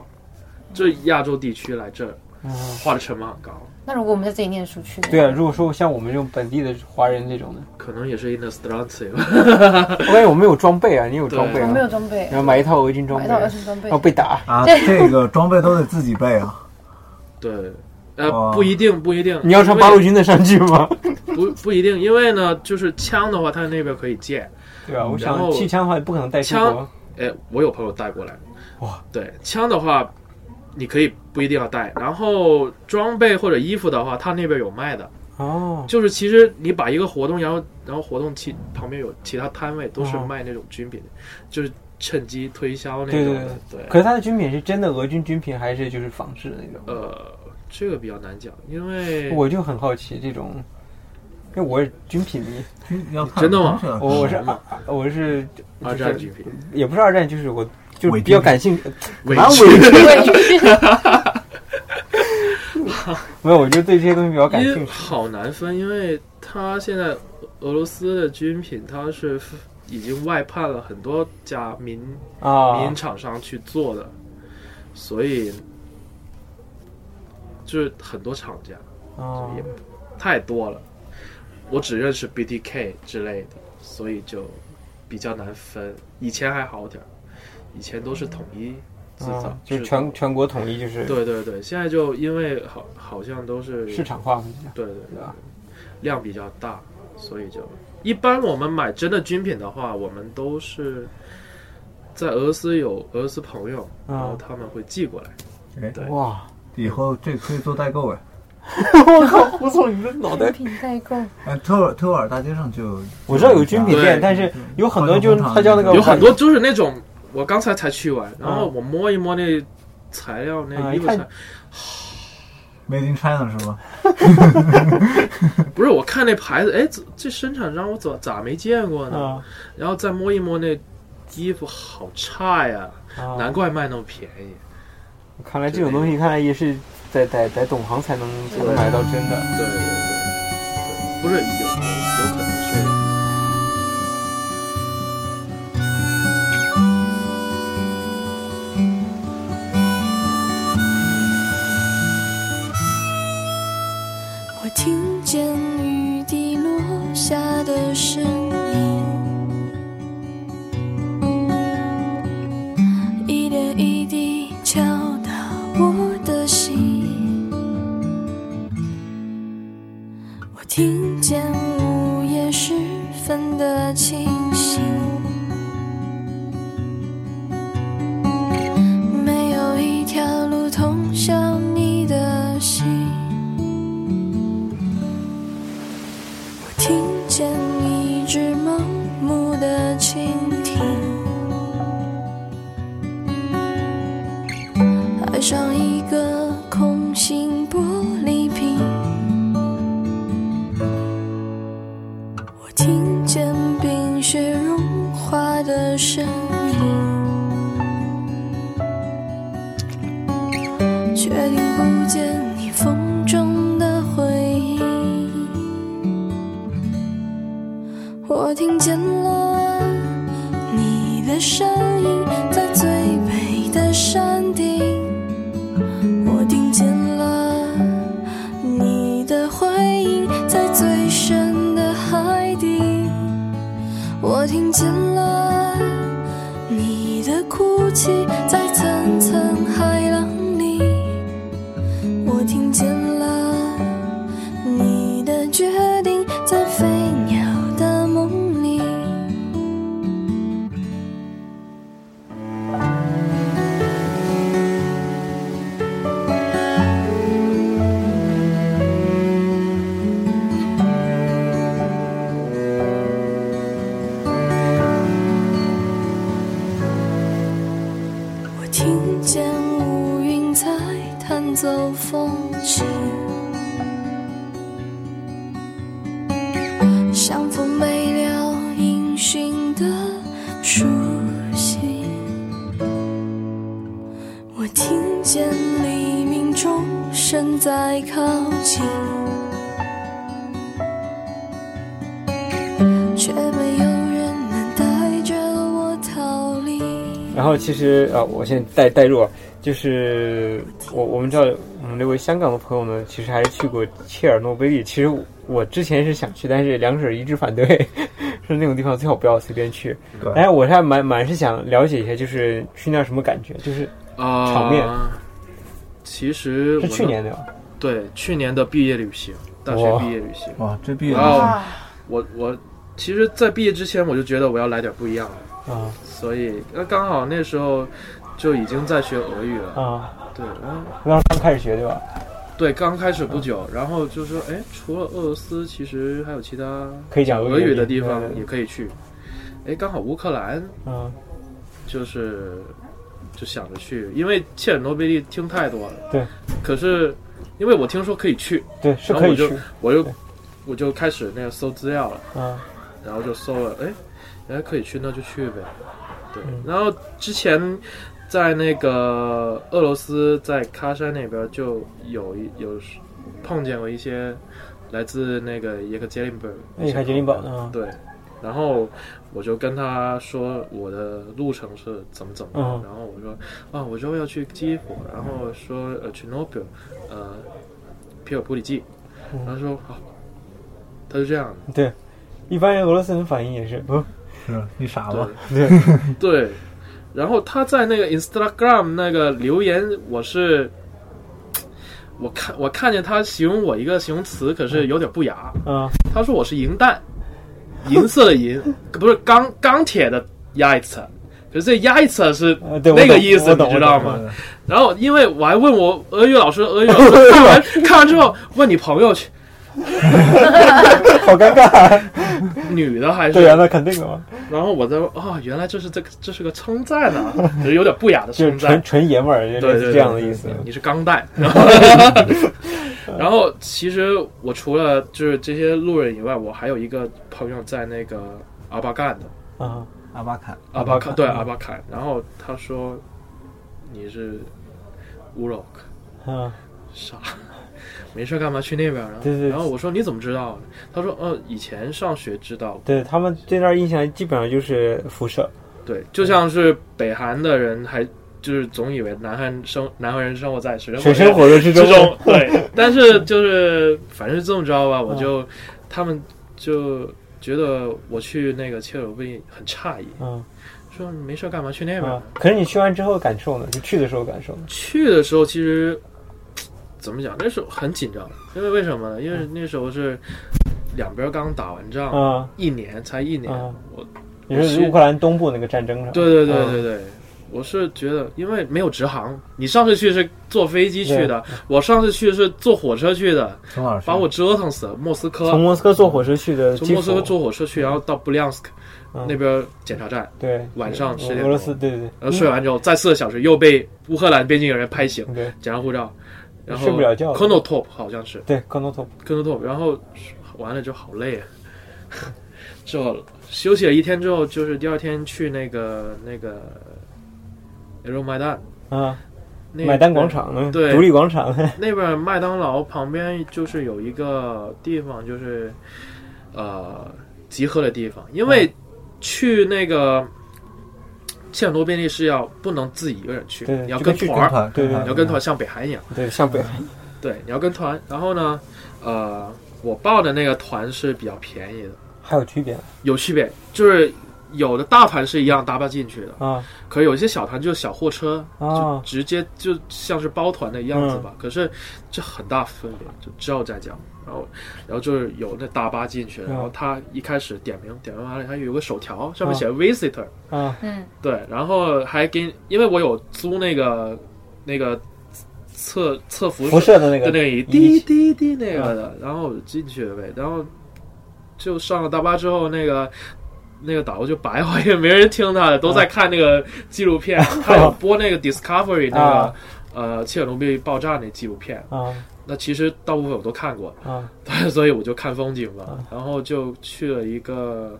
这亚洲地区来这嗯花的成本很高，那如果我们在这里念书去，对啊，如果说像我们这种本地的华人这种的，可能也是 in the s t r a n 吧。(laughs) 我感觉我们有装备啊，你有装备对啊我没，有装备然，后买一套俄军装备，买一套围巾装备后，被打，啊，(laughs) 这这个装备都得自己备啊。对，呃，不一定，不一定。你要上八路军的上去吗？不不一定，因为呢，就是枪的话，他那边可以借。对啊，我想气枪的话不可能带枪。哎，我有朋友带过来。哇，对，枪的话，你可以不一定要带。然后装备或者衣服的话，他那边有卖的。哦，就是其实你把一个活动，然后然后活动其旁边有其他摊位都是哦卖那种军品，就是趁机推销那种的。对可是他的军品是真的俄军军品，还是就是仿制的那种？呃，这个比较难讲，因为我就很好奇这种，因为我是军品迷，真的吗我我是二战军品，也不是二战，就是我就是比较感兴趣，伪蛮军伪军，(laughs) 对，(laughs) 没有，我就对这些东西比较感兴趣。好难分，因为他现在俄罗斯的军品，它是已经外判了很多家民啊民营厂商去做的，所以就是很多厂家啊也太多了。我只认识 BTK 之类的，所以就比较难分。以前还好点儿，以前都是统一制造啊，，就是全全国统一，就是对对对，现在就因为好好像都是市场化嘛，对对对吧？量比较大，所以就一般我们买真的军品的话，我们都是在俄罗斯有俄罗斯朋友，然后他们会寄过来。哎，对哇，以后这可以做代购哎。我靠，我操，你的脑袋！品代购，哎，特尔特尔大街上就有我知道有军品店，但是有很多就是他叫那个有很多就是那种，我刚才才去完，然后嗯我摸一摸那材料，那衣服材，Made in China 是吧？(laughs) 不是我看那牌子，哎，这这生产商我咋咋没见过呢？啊然后再摸一摸那衣服，好差呀，啊，难怪卖那么便宜。看来这种东西，看来也是得得得懂行才能才能买到真的。对对对对，不是有下的声音，一点一滴敲打我的心。我听见午夜时分的清爱上一个其实啊，我现在带带入啊，就是我我们知道我们那位香港的朋友呢，其实还是去过切尔诺贝利。其实我我之前是想去，但是两者一致反对，(laughs) 说那种地方最好不要随便去。对哎，我是还蛮蛮是想了解一下，就是去那儿什么感觉？就是啊、场面其实是去年的？对去年的毕业旅行，大学毕业旅行。哇，这毕业旅行，我我其实，在毕业之前我就觉得我要来点不一样的，啊所以那刚好那时候就已经在学俄语了。啊，对，然后刚刚开始学对吧？对刚开始不久，然后就说，哎，除了俄罗斯，其实还有其他可以讲俄语的地方也可以去。哎，刚好乌克兰嗯，就是就想着去，因为切尔诺贝利听太多了。对。可是因为我听说可以去，对，是然后我就可以去。我就对我就开始那个搜资料了，啊然后就搜了，哎，原来可以去，那就去呗。对，嗯。然后之前在那个俄罗斯，在喀山那边就有一有碰见过一些来自那个耶克捷林堡，叶克捷林堡啊，对，然后我就跟他说我的路程是怎么怎么样，嗯。然后我说啊，我说要去基辅，然后说呃去 Nobel，呃皮尔普里季，嗯。然后说好、他是这样的，对，一般人俄罗斯人反应也是不是你傻吧？对，(laughs) 对，然后他在那个 Instagram 那个留言，我是我看我看见他形容我一个形容词，可是有点不雅。嗯，他说我是银蛋，(laughs) 银色的银，不是钢钢铁的亚一次。可是这亚一次是那个意思，你知道吗？然后因为我还问我俄语老师，俄语老师 (laughs) 看完看完之后问你朋友去，(laughs) 好尴尬。女的还是对啊，那肯定的嘛，然后我在说哦，原来这是这个这是个称赞啊，就是有点不雅的 (laughs) 就是称赞纯。纯爷们儿，对对对，这样的意思。你是钢带。然后，然后其实我除了就是这些路人以外，我还有一个朋友在那个阿巴干的啊，阿巴坎，阿巴坎，对阿巴坎。然后他说你是乌洛克，嗯，傻，没事干嘛去那边呢？对对然后我说你怎么知道？他说呃，以前上学知道。对他们对那儿印象基本上就是辐射。对，就像是北韩的人还。就是总以为南韩生南韩人生活在水深水深火热之之中，对，(laughs) 但是就是反正是这么着吧，我就、他们就觉得我去那个切尔诺贝利很诧异，嗯，说没事干嘛去那边？啊，可是你去完之后感受呢？就去的时候感受呢？去的时候其实怎么讲？那时候很紧张，因为为什么呢？因为那时候是两边刚打完仗，啊一年才一年，啊，我你是乌克兰东部那个战争上？对对对嗯对对。我是觉得，因为没有直航，你上次去是坐飞机去的，我上次去是坐火车去的，从哪儿？把我折腾死了。莫斯科，从莫斯科坐火车去的，从莫斯科坐火车去，然后到布良斯克嗯那边检查站，对，晚上10点俄罗斯，对对对，然后睡完之后再四个小时又被乌克兰边境有人拍醒，对检查护照，然后睡不了觉 k o n o Top 好像是。对 Top，然后完了之后好累啊，(laughs) 之后休息了一天之后，就是第二天去那个那个 e o 麦蛋。啊，那买单广场，呢对。独立广场，(laughs) 那边麦当劳旁边就是有一个地方，就是呃集合的地方，因为去那个切尔诺贝利是要不能自己一个人去，你要跟团，对你要跟团，像北韩一样，对，像北韩对，你要跟团。然后呢，呃，我报的那个团是比较便宜的，还有区别有区别，就是有的大团是一样搭巴进去的，啊。可有一些小团就是小货车，就啊，直接就像是包团的样子吧。可是这很大分别，就之后再讲。然后，然后就是有那大巴进去，然后他一开始点名，点名完了，他有个手条，上面写 visitor，、啊。嗯，对，然后还给，因为我有租那个那个测测辐辐射的那个的那个滴滴滴那个的，然后我就进去了呗，然后就上了大巴之后，那个那个导游就白话，也没人听他的，都在看那个纪录片，他有播那个 Discovery 那个、啊。呃切尔诺贝利爆炸那纪录片，啊。那其实大部分我都看过，啊。(laughs) 所以我就看风景吧，然后就去了一个，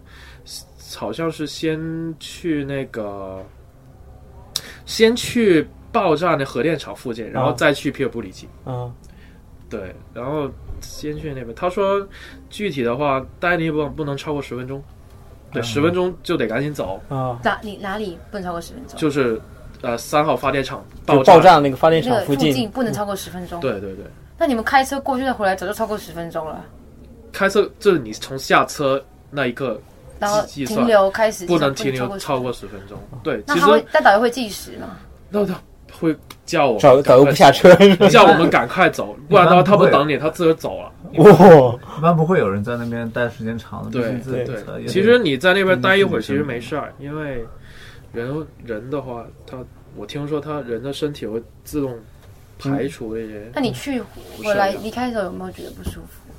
好像是先去那个，先去爆炸那核电厂附近，然后啊。再去皮尔布里奇。啊。对，然后先去那边。他说具体的话，待的地方不能超过十分钟，对，嗯十分钟就得赶紧走。啊，哪里哪里不能超过十分钟？就是呃三号发电厂爆炸。爆炸那个发电厂附厂近近不能超过十分钟。，对对对，那你们开车过去再回来，早就超过十分钟了。开车就是你从下车那一刻然后停留开始不能停超过10留超过十分钟。对，其那他会实，但导游会计时吗？那他会叫我导导游不下车，叫我们赶快走，不然的话他不等你，他自个儿走了。哇，一般不会有人在那边待时间长的，对对车也，得其实你在那边待一会儿其实没事儿，因为人人的话，他我听说他人的身体会自动排除这些。那你去回来离开的时候有没有觉得不舒服？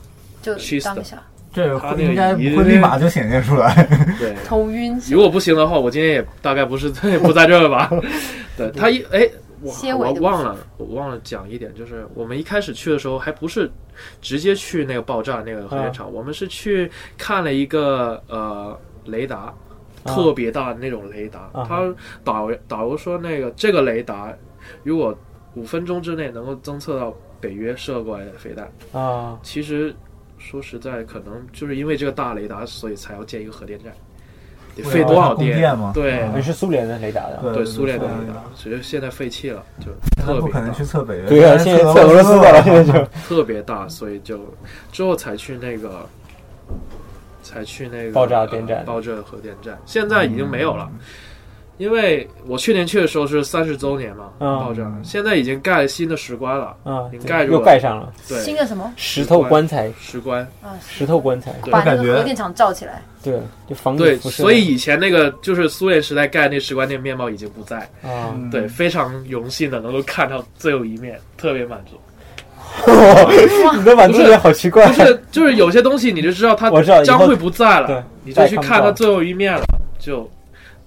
就当下这他那个应该不会立马就显现出来。对，(laughs) 头晕，如果不行的话，我今天也大概不是 (laughs) 不在这儿吧。对他一哎，我我忘了，我忘了讲一点，就是我们一开始去的时候还不是直接去那个爆炸那个核电厂，我们是去看了一个呃雷达。特别大的那种雷达，啊他导游导游说，那个这个雷达如果五分钟之内能够侦测到北约射过来的飞弹，啊其实说实在，可能就是因为这个大雷达，所以才要建一个核电站，得费多少供电吗？对嗯那是苏联的雷达的，对对，苏联的雷达，只是现在废弃了，就他特别大不可能去，测北约，对啊，现在测俄罗斯的了，现在就 (laughs) 特别大，所以就之后才去那个，才去那个爆炸电站呃爆炸核电站，现在已经没有了。因为我去年去的时候是三十周年嘛，嗯。爆炸，现在已经盖了新的石棺了，啊你，盖住又了盖上了。对，新的什么？石头棺材，石棺，啊？石头棺材，对。把那个核电厂罩起来。对，就防对，所以以前那个就是苏联时代盖那石棺那个面貌已经不在，啊，嗯。对，非常荣幸的能够看到最后一面，特别满足。(laughs) 你的满足点好奇怪。不。是，就是有些东西你就知道它将会不在了，你就去看它最后一面了，就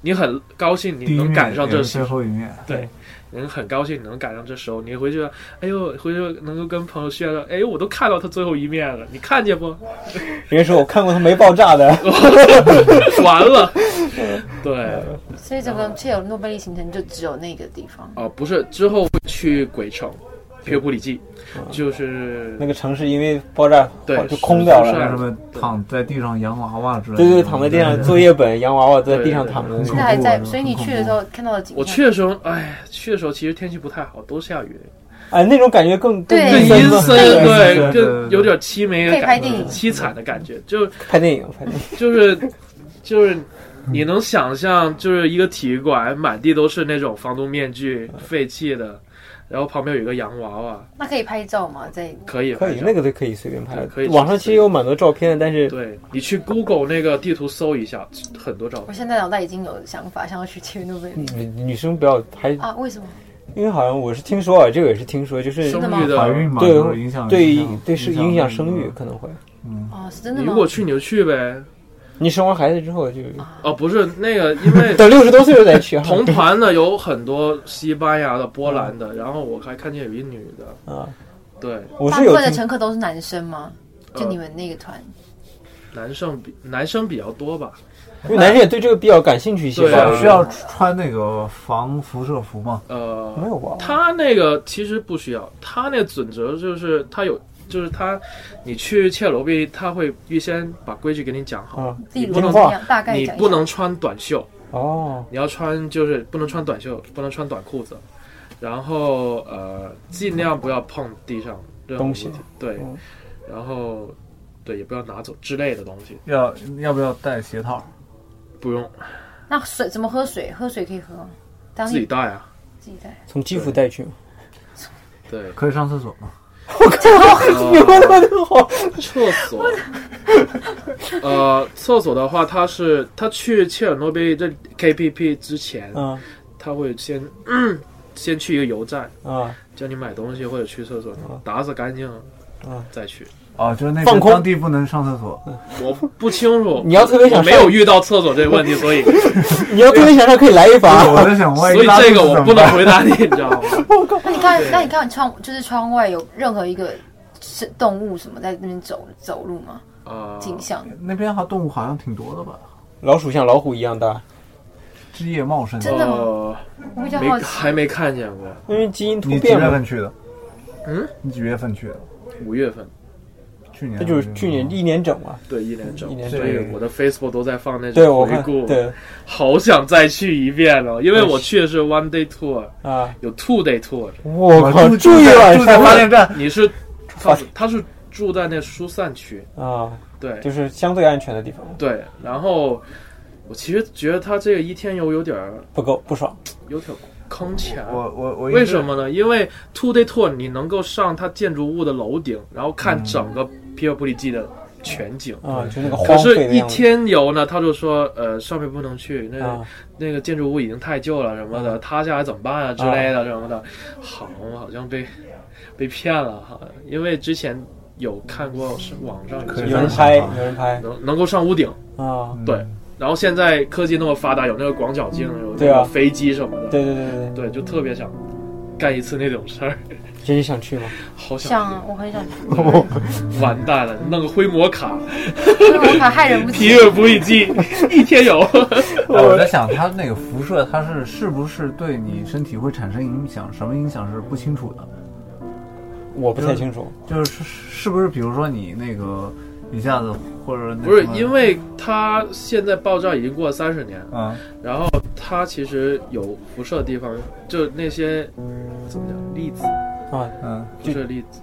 你很高兴你能赶上这时候，后一面，对，你很高兴你能赶上这时候，你回去，哎呦，回去能够跟朋友炫耀，哎，我都看到他最后一面了，你看见不？(laughs) 人家说我看过他没爆炸的，(laughs) 完了，(laughs) 对，所以整个切尔诺贝利行程就只有那个地方。哦，不是，之后会去鬼城。皮尔普里就是那个城市因为爆炸对就空掉是了。什么躺在地上洋娃娃之类的。对对，躺在地上作业本、洋娃娃都在地上躺着那种。现在还在，所以你去的时候看到的景，我去的时候，哎，去的时候其实天气不太好，都下雨，哎，那种感觉更更对更阴森，对更有点凄美的可以拍感觉电影，凄惨的感觉，就 (laughs) 拍电影，拍电影。(laughs) 就是就是你能想象，就是一个体育馆满地都是那种防毒面具，废弃的，然后旁边有一个洋娃娃，那可以拍照吗？在可以可以，那个都可以随便拍可以。网上其实有蛮多照片的，但是对你去 Google 那个地图搜一下，很多照片。我现在脑袋已经有想法，想要去切尔诺贝利女女生不要拍，啊？为什么？因为好像我是听说啊，这个也是听说，就是生育的怀孕嘛，对就是影响对影对是影响生育，可能会。嗯，哦，是真的吗？你如果去你就去呗。你生完孩子之后就哦，不是那个，因为 (laughs) 等六十多岁了再去啊。同团的有很多西班牙的、波兰的，然后我还看见有一女的，啊，对，大部分的我是有听乘客都是男生吗？就呃你们那个团，男生比男生比较多吧。因为男生也对这个比较感兴趣一些对吧。啊需要穿那个防辐射服吗？呃，没有吧？他那个其实不需要，他那个准则就是他有，就是他，你去切尔诺贝，他会预先把规矩给你讲好，不能？大概你不能穿短袖，哦，你要穿就是不能穿短袖，不能穿短裤子，然后呃尽量不要碰地上任何东西，对嗯，然后对也不要拿走之类的东西，要要不要带鞋套？不用那水怎么喝水？喝水可以喝？当自己带啊，自己带。从基辅带去。对，可以上厕所吗？你问的很好。厕所，呃，厕所的话，他是他去切尔诺贝利这 KPP 之前，嗯他会先、嗯、(clears throat) 先去一个油站，啊。叫你买东西或者去厕所啊。打扫干净了，啊。再去。哦，就是那放空个当地不能上厕所。我不清楚，(laughs) 你要特别想我没有遇到厕所这个问题，所以 (laughs) 你要特别想上可以来一发。我在想，万所以拉肚子这个我不能怎么办回答你，你知道吗？(laughs) 那你看，那你看窗，就是窗外有任何一个是动物什么在那边走走路吗？啊，景象那边好动物好像挺多的吧？老鼠像老虎一样大，枝叶茂盛。真的吗呃，我比较没好奇。还没看见过。因为基因突你几变嘛。月份去的？嗯，你几月份去的？五月份，去年。这就是去年一年整嘛。对，一年整一，年所整以我的 Facebook 都在放那种回顾，对好想再去一遍哦，因为我去的是 one day tour，啊，有 two day tour，我靠，住住一晚上发电站。你是发他他是住在那疏散区，啊，对就是相对安全的地方，对，然后我其实觉得他这个一天游有点儿不够不爽。有点坑钱。我我我为什？么呢？因为 two day tour 你能够上它建筑物的楼顶，然后看整个皮尔布里基的全景。啊，就那个可荒是，一废的样子。天游呢，他就说，呃，上面不能去，那那个建筑物已经太旧了，什么的，塌下来怎么办啊之类的什么的。好，我好像被被骗了哈，因为之前有看过是网上有人拍，有人拍。能能够上屋顶，啊，嗯对然后现在科技那么发达，有那个广角镜，有那个飞机什么的，对对对对对，对，就特别想干一次那种事儿，真的想去吗？好想像啊，我很想去。去，(laughs) 完蛋了，弄个灰魔卡，灰魔卡害人不 (laughs) 皮浅。尔不一季一天游，哎我在想，它那个辐射，它是是不是对你身体会产生影响？什么影响是不清楚的。我不太清楚。就是是不是，比如说你那个一下子或者不是因为它现在爆炸已经过了三十年，啊然后它其实有辐射的地方，就那些怎么讲粒子，啊，嗯辐射粒子。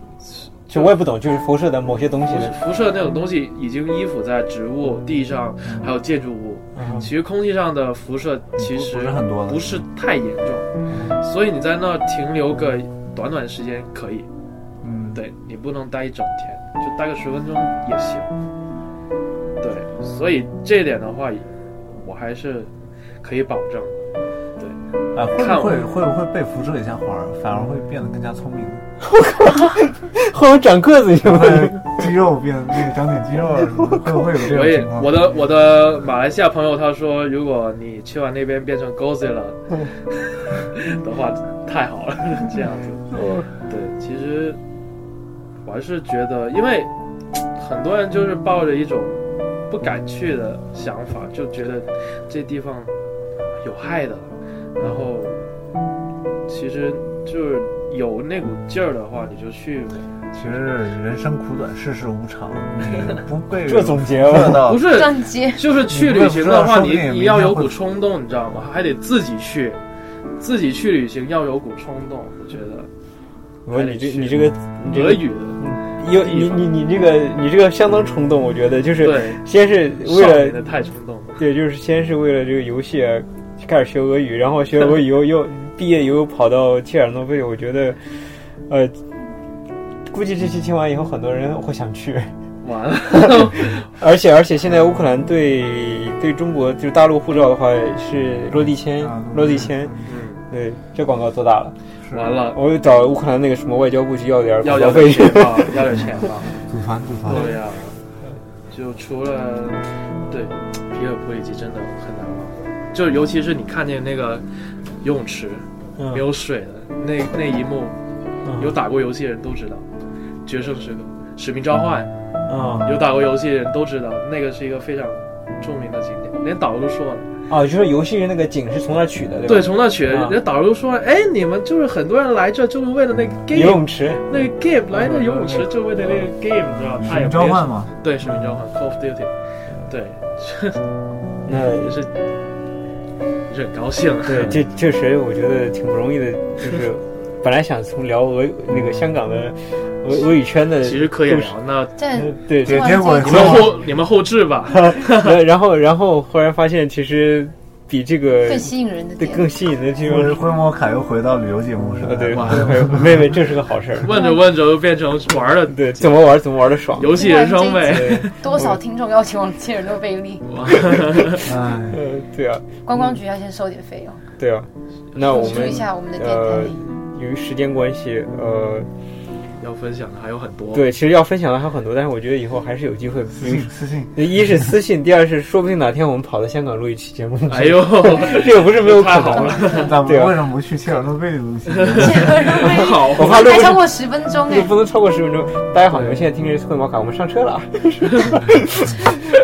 就我也不懂，就是辐射的某些东西辐射那种东西已经依附在植物、地上，还有建筑物，啊其实空气上的辐射其实不是很多的不是太严重，所以你在那儿停留个短短时间可以，嗯，对你不能待一整天，就待个十分钟也行。对，所以这点的话，我还是可以保证。啊，会看会会不会被辐射一下，反而反而会变得更加聪明？我靠，会不会长个子行吗？肌肉变那个长点肌肉啊什么的，会不会有这所以种情况？我的我的马来西亚朋友他说，如果你去完那边变成 Godzilla (laughs) 的话，太好了，这样子。对，其实我还是觉得，因为很多人就是抱着一种不敢去的想法，就觉得这地方有害的，然后其实就是有那股劲儿的话，你就去呗。其实人生苦短，世事无常，你 (laughs) 不被这总结了，到不是，(laughs) 总结，就是去旅行的话，你你要有股冲动，你知道吗？还得自己去，自己去旅行要有股冲动。我觉得我说你这你这个你这个俄语的有你你你这个你这个相当冲动，我觉得就是对先是为了太冲动了。对，就是先是为了这个游戏啊开始学俄语，然后学俄语 (laughs) 又又毕业以后跑到切尔诺贝利，我觉得呃，估计这期听完以后，很多人会想去。完了，(laughs) 而且而且现在乌克兰对对中国就是大陆护照的话是落地签啊，落地签，嗯，对，这广告做大了。完了，我又找乌克兰那个什么外交部去要点要点费点。钱吧，(laughs) 要点钱吧。组团组团。对呀、就除了对皮尔普里奇真的很难忘，就尤其是你看见那个游泳池嗯没有水的那那一幕，嗯有打过游戏的人都知道，决胜时刻、使命召唤。啊有打过游戏的人都知道，那个是一个非常著名的景点，连导游都说了。啊，就是游戏那个景是从那取的，对吧？对，从那取的，啊连导游都说，哎，你们就是很多人来这就是为了那个游 game，游泳池。那个 game 来那游泳池就为了那个 game，你知道？他也召唤嘛，对，使命召唤 Call of Duty，对，(laughs) 那也是很高兴。对，就确实我觉得挺不容易的，就是 (laughs) 本来想从聊俄那个香港的俄俄语圈的，其实可以聊，那对，结结果你们后你们后置吧。(laughs) 然然后然后忽然发现，其实比这个更吸引人的对点。更吸引的地方是，我是灰摩卡又回到旅游节目似呃，的。对，哇 (laughs) 没没，这是个好事儿。(laughs) 问着问着又变成玩了对，怎么玩怎么玩的爽。游戏人生呗。(laughs) 多少听众要前往切尔诺贝利？哎，呃，对啊，观光局要先收点费用，对啊。那我们一下我们的电呃台。，由于时间关系，呃，要分享的还有很多。对，其实要分享的还有很多，但是我觉得以后还是有机会。私信私信，一是私信，第二是说不定哪天我们跑到香港录一期节目。哎呦，(laughs) 这个不是没有可太好能了。咱们对啊为什么不去切尔诺贝利录戏？好，(laughs) 我怕录还超过十分钟 (laughs) 哎，这不能超过十分钟。大家好，你们现在听的是会毛卡，我们上车了啊。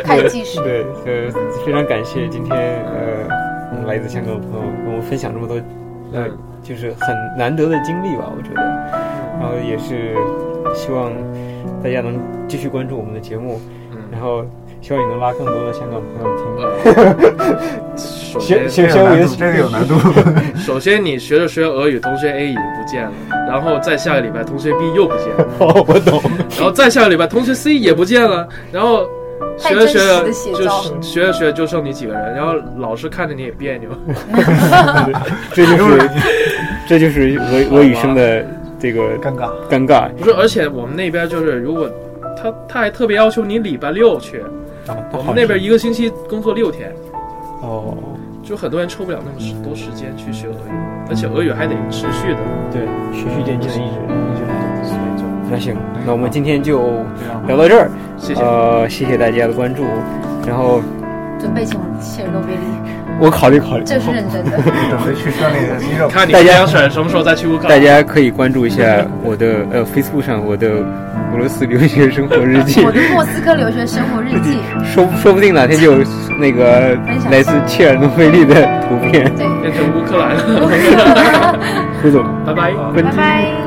开始计时。对，呃，非常感谢今天呃来自香港的朋友跟我们分享这么多，呃，就是很难得的经历吧，我觉得。然后也是希望大家能继续关注我们的节目，嗯然后希望你能拉更多的香港朋友听。(laughs) 首学先学学我的这个有难度。(laughs) 首先你学着学着俄语，同学 A 已经不见了，然后再下个礼拜同学 B 又不见了，(laughs) 哦，我懂。然后再下个礼拜同学 C 也不见了，然后学着学着就学着学着就剩你几个人，然后老师看着你也别扭。这就是这就是俄俄语生的这个尴尬，尴尬。不是，而且我们那边就是，如果他他还特别要求你礼拜六去，我们那边一个星期工作六天，哦，就很多人抽不了那么多时间去学俄语，而且俄语还得持续的，对，循序渐进的一直一直来。所以就那行，那我们今天就聊到这儿。谢谢。呃，谢谢大家的关注。然后准备前往切尔诺贝利，我考虑考虑，这是认真的。(laughs) 准备去锻炼一下肌肉。看你大家杨婶什么时候再去乌克兰？大家可以关注一下我的呃 Facebook 上我的俄罗斯留学生活日记我，的莫斯科留学生活日记，(laughs) 说说不定哪天就有 (laughs) 那个来自切尔诺贝利的图片。对，变成乌克兰了。胡总，拜拜。拜拜。